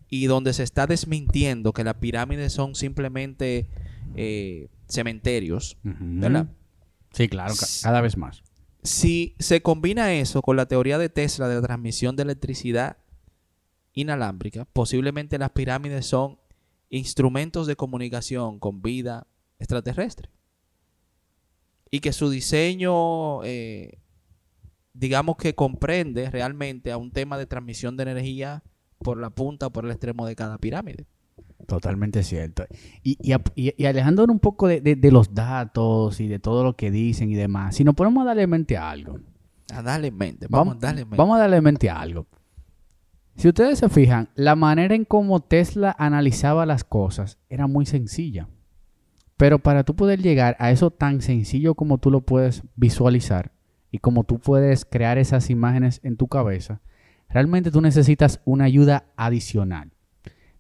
y donde se está desmintiendo que las pirámides son simplemente eh, cementerios, ¿verdad? Sí, claro, ca- cada vez más. Si se combina eso con la teoría de Tesla de la transmisión de electricidad inalámbrica, posiblemente las pirámides son instrumentos de comunicación con vida extraterrestre. Y que su diseño, eh, digamos que comprende realmente a un tema de transmisión de energía por la punta o por el extremo de cada pirámide. Totalmente cierto. Y, y, y- alejándonos un poco de, de- de los datos y de todo lo que dicen y demás, si nos ponemos a darle mente a algo, A darle en mente, vamos, a darle en mente. Vamos a darle mente a algo. Si ustedes se fijan, la manera en cómo Tesla analizaba las cosas era muy sencilla. Pero para tú poder llegar a eso tan sencillo como tú lo puedes visualizar y como tú puedes crear esas imágenes en tu cabeza, realmente tú necesitas una ayuda adicional.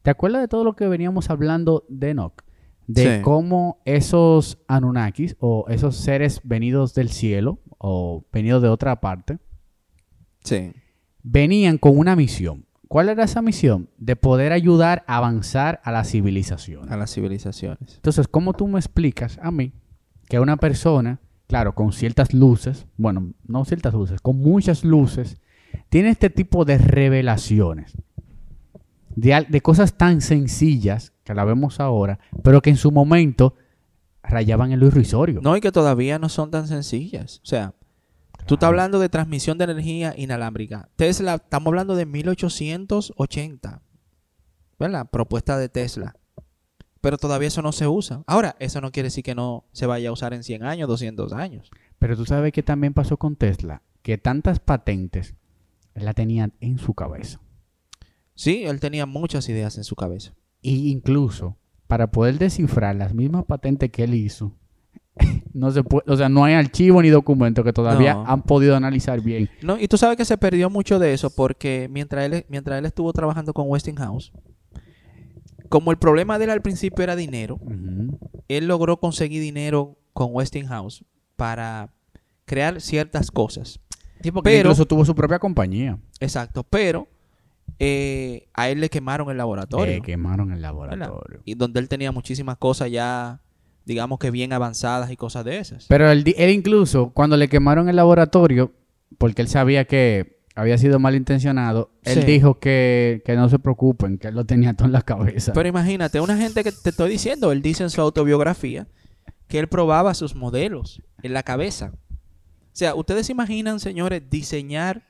¿Te acuerdas de todo lo que veníamos hablando de Enoch? De Sí. cómo esos Anunnakis o esos seres venidos del cielo o venidos de otra parte Sí. Venían con una misión. ¿Cuál era esa misión? De poder ayudar a avanzar a la civilización. A las civilizaciones. Entonces, ¿cómo tú me explicas a mí que una persona, claro, con ciertas luces, bueno, no ciertas luces, con muchas luces, tiene este tipo de revelaciones? De, cosas tan sencillas que la vemos ahora, pero que en su momento rayaban en lo irrisorio. No, y que todavía no son tan sencillas. O sea, tú estás hablando de transmisión de energía inalámbrica. Tesla, estamos hablando de 1880. ¿verdad? Propuesta de Tesla. Pero todavía eso no se usa. Ahora, eso no quiere decir que no se vaya a usar en 100 años, 200 años. Pero tú sabes que también pasó con Tesla, que tantas patentes la tenía en su cabeza. Sí, él tenía muchas ideas en su cabeza. Y incluso para poder descifrar las mismas patentes que él hizo, no se puede, o sea, no hay archivo ni documento que todavía No. han podido analizar bien. No, y tú sabes que se perdió mucho de eso porque mientras él, mientras él estuvo trabajando con Westinghouse, como el problema de él al principio era dinero, él logró conseguir dinero con Westinghouse para crear ciertas cosas. Sí, porque Pero- incluso tuvo su propia compañía. Exacto, pero eh, a él le quemaron el laboratorio. Eh, quemaron el ¿verdad? laboratorio. Y donde él tenía muchísimas cosas ya, digamos que bien avanzadas y cosas de esas. Pero él, incluso, cuando le quemaron el laboratorio, porque él sabía que había sido malintencionado, él Sí. dijo que, que no se preocupen, que él lo tenía todo en la cabeza. Pero imagínate, una gente que te estoy diciendo, él dice en su autobiografía que él probaba sus modelos en la cabeza. O sea, ustedes se imaginan, señores, diseñar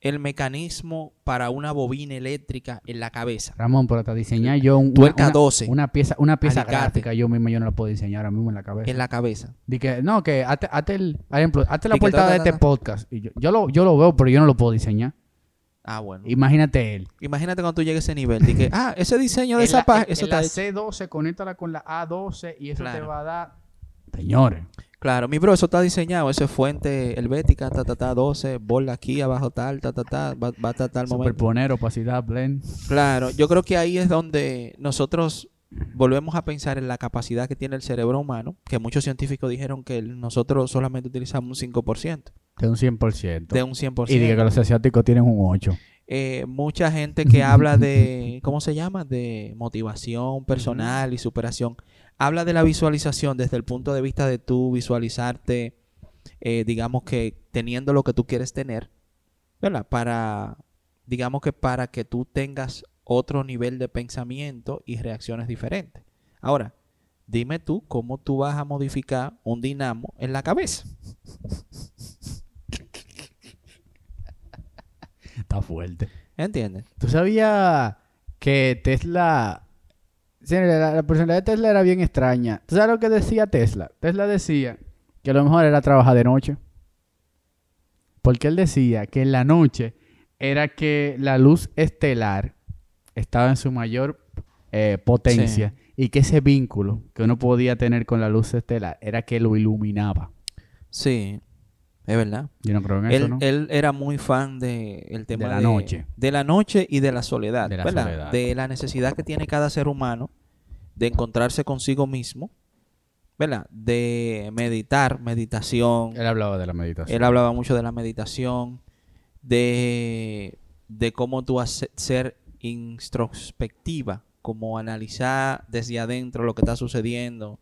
el mecanismo para una bobina eléctrica en la cabeza. Ramón, pero hasta diseñar yo un- Tuerca una- 12. una pieza, una pieza Alicate. gráfica, yo mismo yo no la puedo diseñar ahora mismo en la cabeza. En la cabeza. Di que, no, que hazte, hazte el, por ejemplo, hazte la Y que portada ta, de ta, este podcast. Y yo, yo, lo, yo lo veo, pero yo no lo puedo diseñar. Ah, bueno. Imagínate él. Imagínate cuando tú llegues a ese nivel. De que, ah, ese diseño de En esa la- página. en- Eso en la está hecho. C12, conéctala con la A12 y eso te va a dar... Señores. Claro, mi bro, eso está diseñado. Eso es fuente helvética, ta, ta, ta, 12, bola aquí, abajo tal, ta, ta, ta, va, va a tal momento. Superponer, opacidad, blend. Claro, yo creo que ahí es donde nosotros volvemos a pensar en la capacidad que tiene el cerebro humano, que muchos científicos dijeron que nosotros solamente utilizamos un 5%, De un 100%. de un 100%. y diga que los asiáticos tienen un 8. Eh, mucha gente que habla de, ¿cómo se llama? De motivación personal y superación. Habla de la visualización desde el punto de vista de tú visualizarte, eh, digamos que teniendo lo que tú quieres tener, ¿verdad? Para, digamos que para que tú tengas otro nivel de pensamiento y reacciones diferentes. Ahora, dime tú cómo tú vas a modificar un dinamo en la cabeza. Está fuerte. ¿Entiendes? ¿Tú sabías que Tesla... Sí, la, la personalidad de Tesla era bien extraña. ¿Tú sabes lo que decía Tesla? Tesla decía que lo mejor era trabajar de noche. Porque él decía que en la noche era que la luz estelar estaba en su mayor eh, potencia y que ese vínculo que uno podía tener con la luz estelar era que lo iluminaba. Sí, es verdad. Yo no creo en eso, Él, ¿no? él era muy fan de el tema De la noche. de la noche y de la soledad, De la ¿verdad? soledad. De la necesidad que tiene cada ser humano de encontrarse consigo mismo, ¿verdad? De meditar, meditación. Él hablaba de la meditación. Él hablaba mucho de la meditación, de, de cómo tú hace- ser introspectiva, como analizar desde adentro lo que está sucediendo.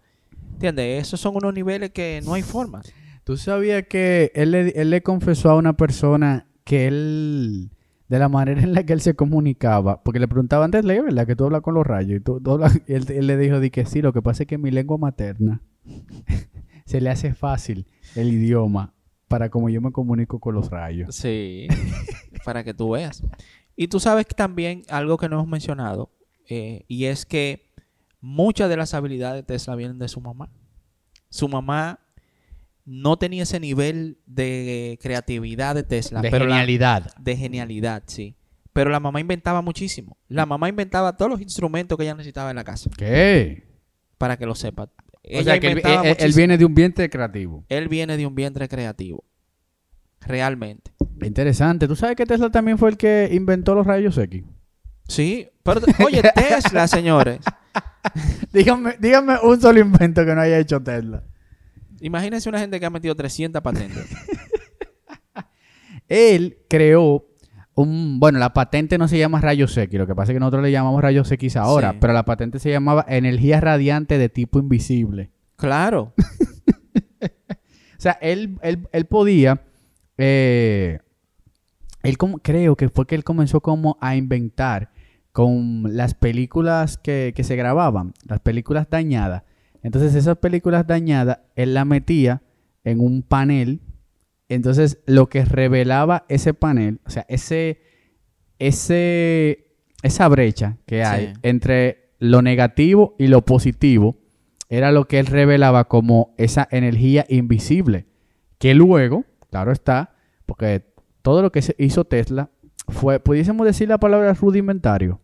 ¿Entiendes? Esos son unos niveles que no hay forma. ¿Tú sabías que él le, él le confesó a una persona que él, de la manera en la que él se comunicaba, porque le preguntaba antes, ¿le verdad que tú hablas con los rayos? Y, tú, hablas- y él, él le dijo di que sí, lo que pasa es que mi lengua materna se le hace fácil el idioma para como yo me comunico con los rayos. Sí, para que tú veas. Y tú sabes también algo que no hemos mencionado, eh, y es que muchas de las habilidades de Tesla vienen de su mamá. Su mamá no tenía ese nivel de creatividad de Tesla, de pero la- genialidad. de genialidad, sí. Pero la mamá inventaba muchísimo. La mamá inventaba todos los instrumentos que ella necesitaba en la casa, ¿Qué? para que lo sepa. O Ella sea, que él, viene de un vientre creativo. Él viene de un vientre creativo. Realmente. Interesante. ¿Tú sabes que Tesla también fue el que inventó los rayos X? Sí, pero oye, Tesla, señores. díganme, díganme un solo invento que no haya hecho Tesla. Imagínense una gente que ha metido 300 patentes. Él creó un... Bueno, la patente no se llama rayos X. Lo que pasa es que nosotros le llamamos rayos X ahora. Sí. Pero la patente se llamaba energía radiante de tipo invisible. Claro. O sea, él, él, él podía... eh, él como, creo que fue que él comenzó como a inventar con las películas que, que se grababan, las películas dañadas. Entonces esas películas dañadas, él las metía en un panel. Entonces lo que revelaba ese panel, o sea, ese, ese, esa brecha que hay Sí. entre lo negativo y lo positivo era lo que él revelaba como esa energía invisible. Que luego, claro está, porque todo lo que hizo Tesla fue, pudiésemos decir la palabra rudimentario.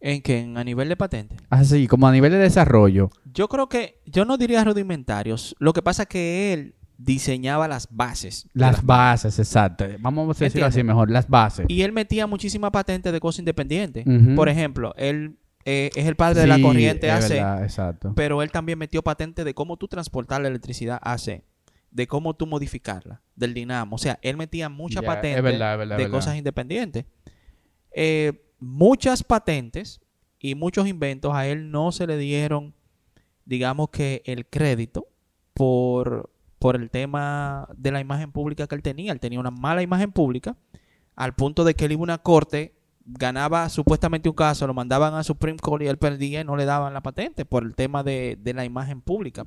¿En que A nivel de patente. Así, como a nivel de desarrollo. Yo creo que, yo no diría rudimentarios. Lo que pasa es que él diseñaba las bases. Las bases, exacto. Vamos a decirlo ¿Entiendes? así mejor, las bases. Y él metía muchísimas patentes de cosas independientes. Por ejemplo, él eh, es el padre de la corriente AC, verdad, exacto. pero él también metió patentes de cómo tú transportar la electricidad AC, de cómo tú modificarla, del dinamo. O sea, él metía muchas patentes verdad, es verdad, de verdad. cosas independientes. Eh, muchas patentes y muchos inventos a él no se le dieron, digamos que el crédito por, por el tema de la imagen pública que él tenía. Él tenía una mala imagen pública al punto de que él iba a una corte, ganaba supuestamente un caso, lo mandaban a Supreme Court y él perdía y no le daban la patente por el tema de, de la imagen pública.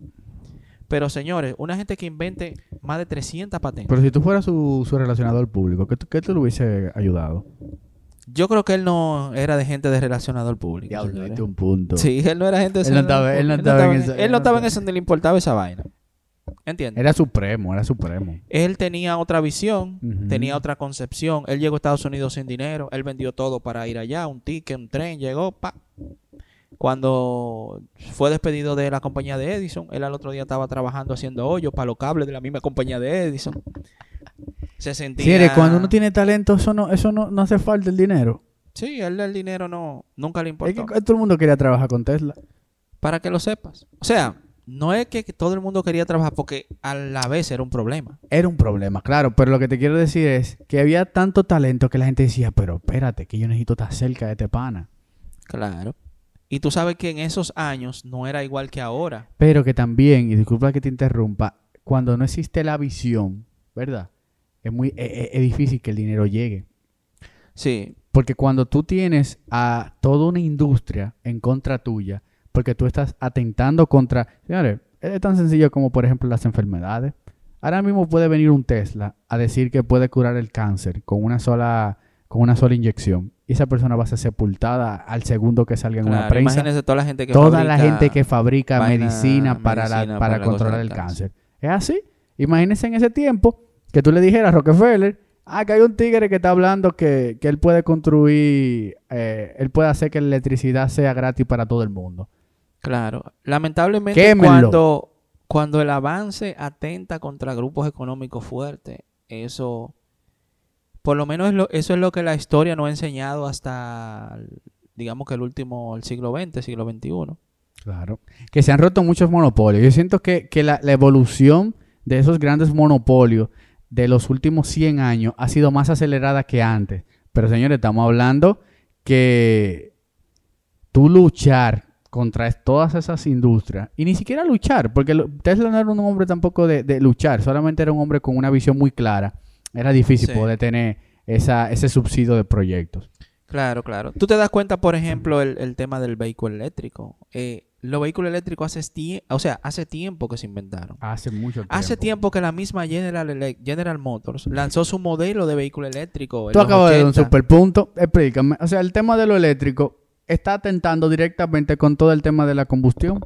Pero señores, una gente que invente más de 300 patentes. Pero si tú fueras su, su relacionador público, ¿qué, qué te lo hubiese ayudado? Yo creo que él no era de gente de relacionador público. señores. diste un punto. Sí, él no era gente de Él no estaba- él no público. estaba en esa- Él no estaba en eso ni le importaba esa vaina. ¿Entiendes? Era supremo, era supremo. Él tenía otra visión, tenía otra concepción. Él llegó a Estados Unidos sin dinero. Él vendió todo para ir allá. Un ticket, un tren, llegó, pa. Cuando fue despedido de la compañía de Edison, él al otro día estaba trabajando haciendo hoyos para los cables de la misma compañía de Edison. Se sentía... Sí, eres, cuando uno tiene talento, eso no, eso no, no hace falta el dinero. Sí, él el dinero no, nunca le Es importó. que todo el mundo quería trabajar con Tesla. Para que lo sepas. O sea, no es que todo el mundo quería trabajar porque a la vez era un problema. Era un problema, claro, pero lo que te quiero decir es que había tanto talento que la gente decía, pero espérate, que yo necesito estar cerca de este pana. Claro. Y tú sabes que en esos años no era igual que ahora. Pero que también, y disculpa que te interrumpa, cuando no existe la visión, ¿verdad? Es muy es, es- es difícil que el dinero llegue. Sí, Porque cuando tú tienes a toda una industria en contra tuya, porque tú estás atentando contra... Señores, es tan sencillo como, por ejemplo, las enfermedades. Ahora mismo puede venir un Tesla a decir que puede curar el cáncer con una sola, con una sola inyección. Y esa persona va a ser sepultada al segundo que salga en una prensa. Imagínense toda la gente que Toda la fabrica- gente que fabrica vaina- medicina para, la- para para la controlar el del cáncer. Es así. Imagínense en ese tiempo que tú le dijeras a Rockefeller, ah, que hay un tigre que está hablando que, que él puede construir, eh, él puede hacer que la electricidad sea gratis para todo el mundo. Claro. Lamentablemente Quémenlo. cuando, cuando el avance atenta contra grupos económicos fuertes, eso, por lo menos es lo- eso es lo que la historia nos ha enseñado hasta, digamos que el último, el siglo XX, siglo XXI. Claro. Que se han roto muchos monopolios. Yo siento que, que la, la evolución de esos grandes monopolios de los últimos 100 años ha sido más acelerada que antes. Pero señores, estamos hablando que tú luchar contra todas esas industrias, y ni siquiera luchar, porque Tesla no era un hombre tampoco de, de luchar, solamente era un hombre con una visión muy clara. Era difícil Sí. poder tener esa, ese subsidio de proyectos. Claro, claro. Tú te das cuenta, por ejemplo, el, el tema del vehículo eléctrico. Eh, los vehículos eléctricos hace, o sea, hace tiempo que se inventaron. Hace mucho tiempo. Hace tiempo que la misma General, Motors lanzó su modelo de vehículo eléctrico. Tú los acabas de dar un 80. super punto. Explícame. O sea, el tema de lo eléctrico está atentando directamente con todo el tema de la combustión.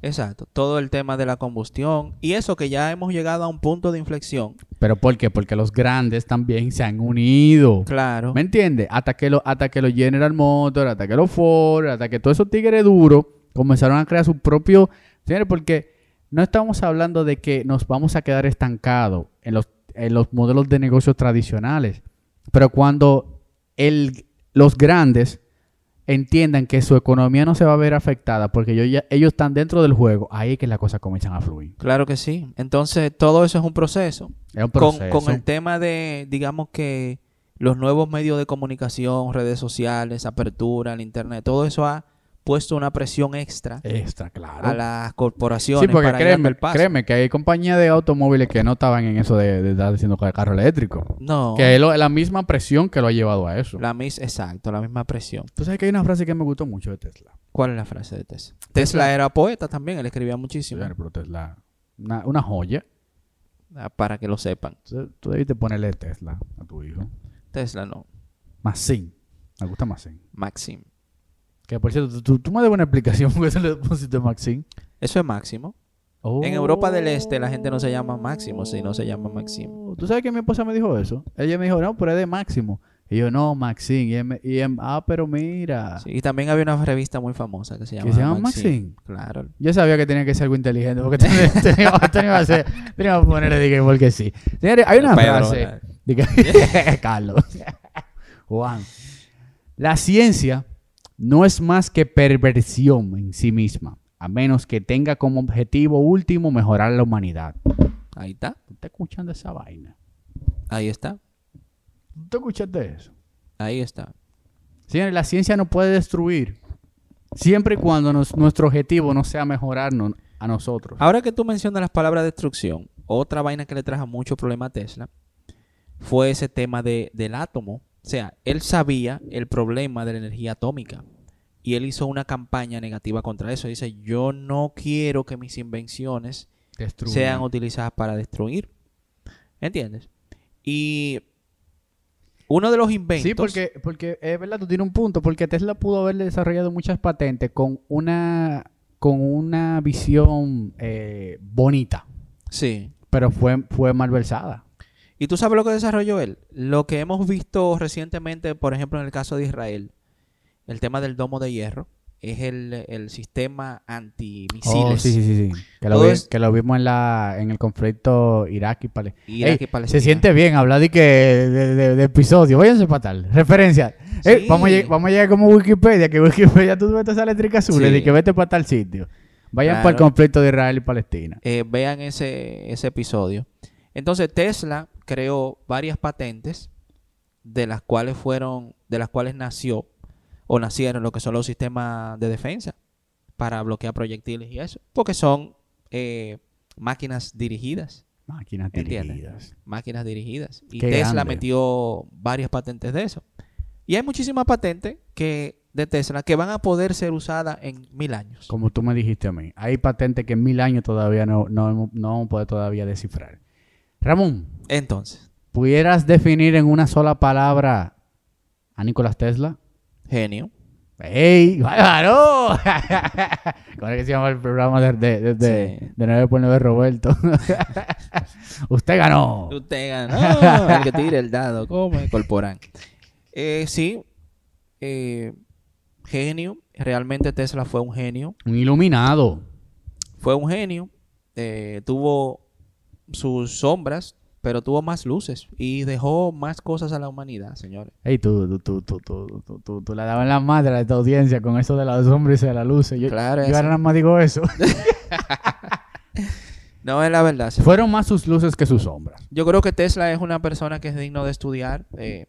Exacto. Todo el tema de la combustión. Y eso que ya hemos llegado a un punto de inflexión. ¿Pero por qué? Porque los grandes también se han unido. Claro. ¿Me entiendes? Hasta que, lo, hasta que los General Motors, hasta que los Ford, hasta que todos esos tigres duros comenzaron a crear su propio... Señores, porque no estamos hablando de que nos vamos a quedar estancados en los, en los modelos de negocios tradicionales. Pero cuando el, los grandes entiendan que su economía no se va a ver afectada porque ellos, ya- ellos están dentro del juego, ahí es que las cosas comienzan a fluir. Claro que sí. Entonces, todo eso es un proceso. Es un Con, proceso. con el tema de, digamos que los nuevos medios de comunicación, redes sociales, apertura, el internet, todo eso ha puesto una presión extra Extra, claro. a las corporaciones Sí, porque para créeme, el paso. créeme que hay compañías de automóviles que no estaban en eso de, de estar diciendo carro eléctrico. No, Que es lo- la misma presión que lo ha llevado a eso. la mis, exacto, la misma presión. Tú sabes que hay una frase que me gustó mucho de Tesla. ¿Cuál es la frase de Tesla? Tesla era poeta también, él escribía muchísimo. Señores, pero Tesla, una, una joya. Ah, Para que lo sepan. Entonces, Tú debiste ponerle Tesla a tu hijo. Tesla no. Sí. Me gusta Maxine. Maxim. Que por cierto, tú, tú- me debes una explicación porque se le pusiste Maxine. Eso es Máximo. En Europa del Este la gente no se llama Máximo, sino se llama Maxim. Oh, ¿Tú sabes que mi esposa me dijo eso? Ella me dijo, no, pero es de Máximo. Y yo, no, Maxine. Y, y ah, pero mira. Sí, y también había una revista muy famosa que se llama se llama Maxim? Claro. Yo sabía que tenía que ser algo inteligente porque tenía, tenía, tenía que hacer- tenía que ponerle dije, porque sí. Señores, hay una Pedro, frase. de que- Carlos. Juan. La ciencia no es más que perversión en sí misma, a menos que tenga como objetivo último mejorar la humanidad. Ahí está. ¿Tú estás escuchando esa vaina? Ahí está. ¿Tú escuchaste eso? Ahí está. Señores, la ciencia no puede destruir siempre y cuando nos- nuestro objetivo no sea mejorarnos a nosotros. Ahora que tú mencionas las palabras destrucción, otra vaina que le trajo mucho problema a Tesla fue ese tema de, del átomo. O sea, él sabía el problema de la energía atómica y él hizo una campaña negativa contra eso. Dice, yo no quiero que mis invenciones Destruir. sean utilizadas para destruir. ¿Entiendes? Y uno de los inventos... Sí, porque, porque es verdad, tú tienes un punto, porque Tesla pudo haber desarrollado muchas patentes con una, con una visión eh, bonita, Sí. pero fue, fue malversada. ¿Y tú sabes lo que desarrolló él? Lo que hemos visto recientemente, por ejemplo, en el caso de Israel, el tema del domo de hierro, es el, el sistema antimisiles. Oh, sí, sí, sí, sí. Que lo, vi- es- que lo vimos en, la, en el conflicto Irak y Palestina. Irak y Palestina. Se siente bien hablar de que de, de- de episodio. Váyanse para tal. Referencia. Sí. vamos, a vamos a llegar como Wikipedia, que Wikipedia tú ves esa eléctrica azul Sí. y que vete para tal sitio. Vayan Claro. para el conflicto de Israel y Palestina. Eh, vean ese, ese episodio. Entonces Tesla creó varias patentes de las cuales fueron, de las cuales nació o nacieron lo que son los sistemas de defensa para bloquear proyectiles y eso, porque son eh, máquinas dirigidas. Máquinas dirigidas. máquinas dirigidas. Y Qué Tesla grande. metió varias patentes de eso. Y hay muchísimas patentes que, de Tesla que van a poder ser usadas en mil años. Como tú me dijiste a mí. Hay patentes que en mil años todavía no, no, no vamos a poder todavía descifrar. Ramón, Entonces, ¿pudieras definir en una sola palabra a Nicolás Tesla? genio. ¡Ey! ¡Bárbaro! ¿Cómo es que se llama el programa de, de, de, Sí. de 9 por 9 Roberto? Usted ganó. Usted ganó. el que tire el dado. Come, Corporán. Eh, sí. eh, genio. Realmente Tesla fue un genio. Un iluminado. Fue un genio. eh, tuvo sus sombras, pero tuvo más luces y dejó más cosas a la humanidad, señores. Ey, tú, tú, tú, tú, tú, la dabas en la madre a esta audiencia con eso de las sombras y de las luces. Yo, claro, yo ahora nada más digo eso. no, es la verdad. Fueron más sus luces que sus sombras. Yo creo que Tesla es una persona que es digno de estudiar. Eh,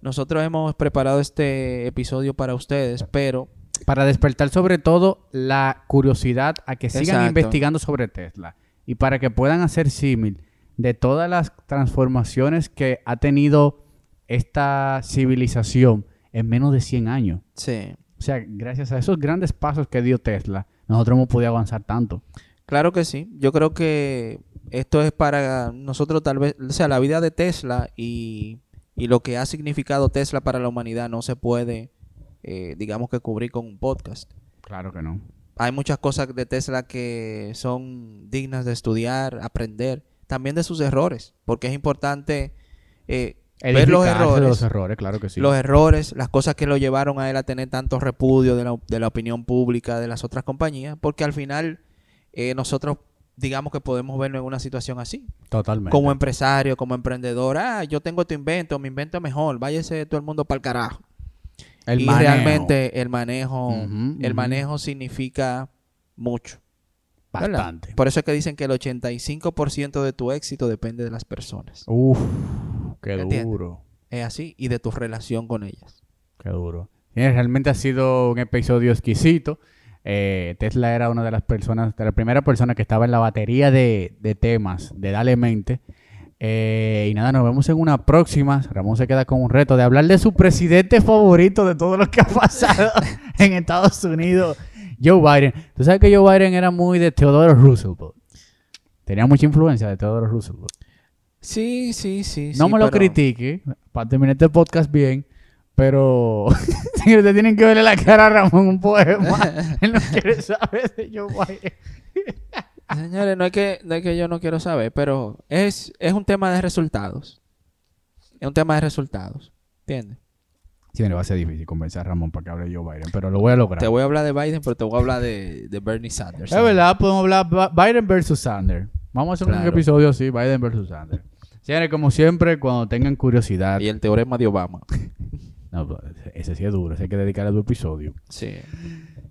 nosotros hemos preparado este episodio para ustedes, pero para despertar sobre todo la curiosidad a que sigan investigando sobre Tesla y para que puedan hacer símil de todas las transformaciones que ha tenido esta civilización en menos de 100 años. sí, O sea, gracias a esos grandes pasos que dio Tesla, nosotros hemos podido avanzar tanto. claro que sí. Yo creo que esto es para nosotros tal vez, o sea, la vida de Tesla y, y lo que ha significado Tesla para la humanidad no se puede, eh, digamos que cubrir con un podcast. Claro que no. Hay muchas cosas de Tesla que son dignas de estudiar, aprender, también de sus errores, porque es importante eh, ver los errores. los errores, claro que sí. los errores, las cosas que lo llevaron a él a tener tanto repudio de la, de la opinión pública de las otras compañías, porque al final eh, nosotros digamos que podemos vernos en una situación así, Totalmente. como empresario, como emprendedor, ah, yo tengo tu invento, mi invento es mejor, váyase todo el mundo para el carajo. El y manejo. realmente el manejo, el manejo significa mucho. ¿verdad? Bastante. Por eso es que dicen que el 85% de tu éxito depende de las personas. Uf, qué ¿Entiendes? duro. Es así, y de tu relación con ellas. Qué duro. Realmente ha sido un episodio exquisito. Eh, Tesla era una de las personas, de la primera persona que estaba en la batería de, de temas de Dale Mente. Eh, y nada, nos vemos en una próxima. Ramón se queda con un reto de hablar de su presidente favorito de todo lo que ha pasado en Estados Unidos, Joe Biden. Tú sabes que Joe Biden era muy de Theodore Roosevelt. Tenía mucha influencia de Theodore Roosevelt. Sí, sí, sí. No sí, me lo critique, para terminar este podcast bien, Pero, te tienen que verle la cara a Ramón un poema. Él no quiere saber de Joe Biden. Señores, no es que, no es que yo no quiero saber, pero es, es un tema de resultados. Es un tema de resultados. ¿Entiendes? Sí, me va a ser difícil convencer a Ramón para que hable Joe Biden, pero lo voy a lograr. Te voy a hablar de Biden, pero te voy a hablar de, de Bernie Sanders. Es verdad, podemos hablar Biden versus Sanders. Vamos a hacer un episodio así, Biden versus Sanders. Señores, como siempre, cuando tengan curiosidad... Y el teorema de Obama. No, pues, ese sí es duro, ese hay que dedicarle a tu episodio. Sí.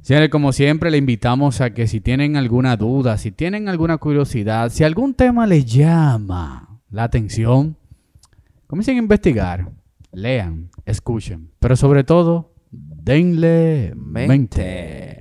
Señores, como siempre, le invitamos a que si tienen alguna duda, si tienen alguna curiosidad, si algún tema les llama la atención, comiencen a investigar, lean, escuchen, pero sobre todo, denle mente. Mente.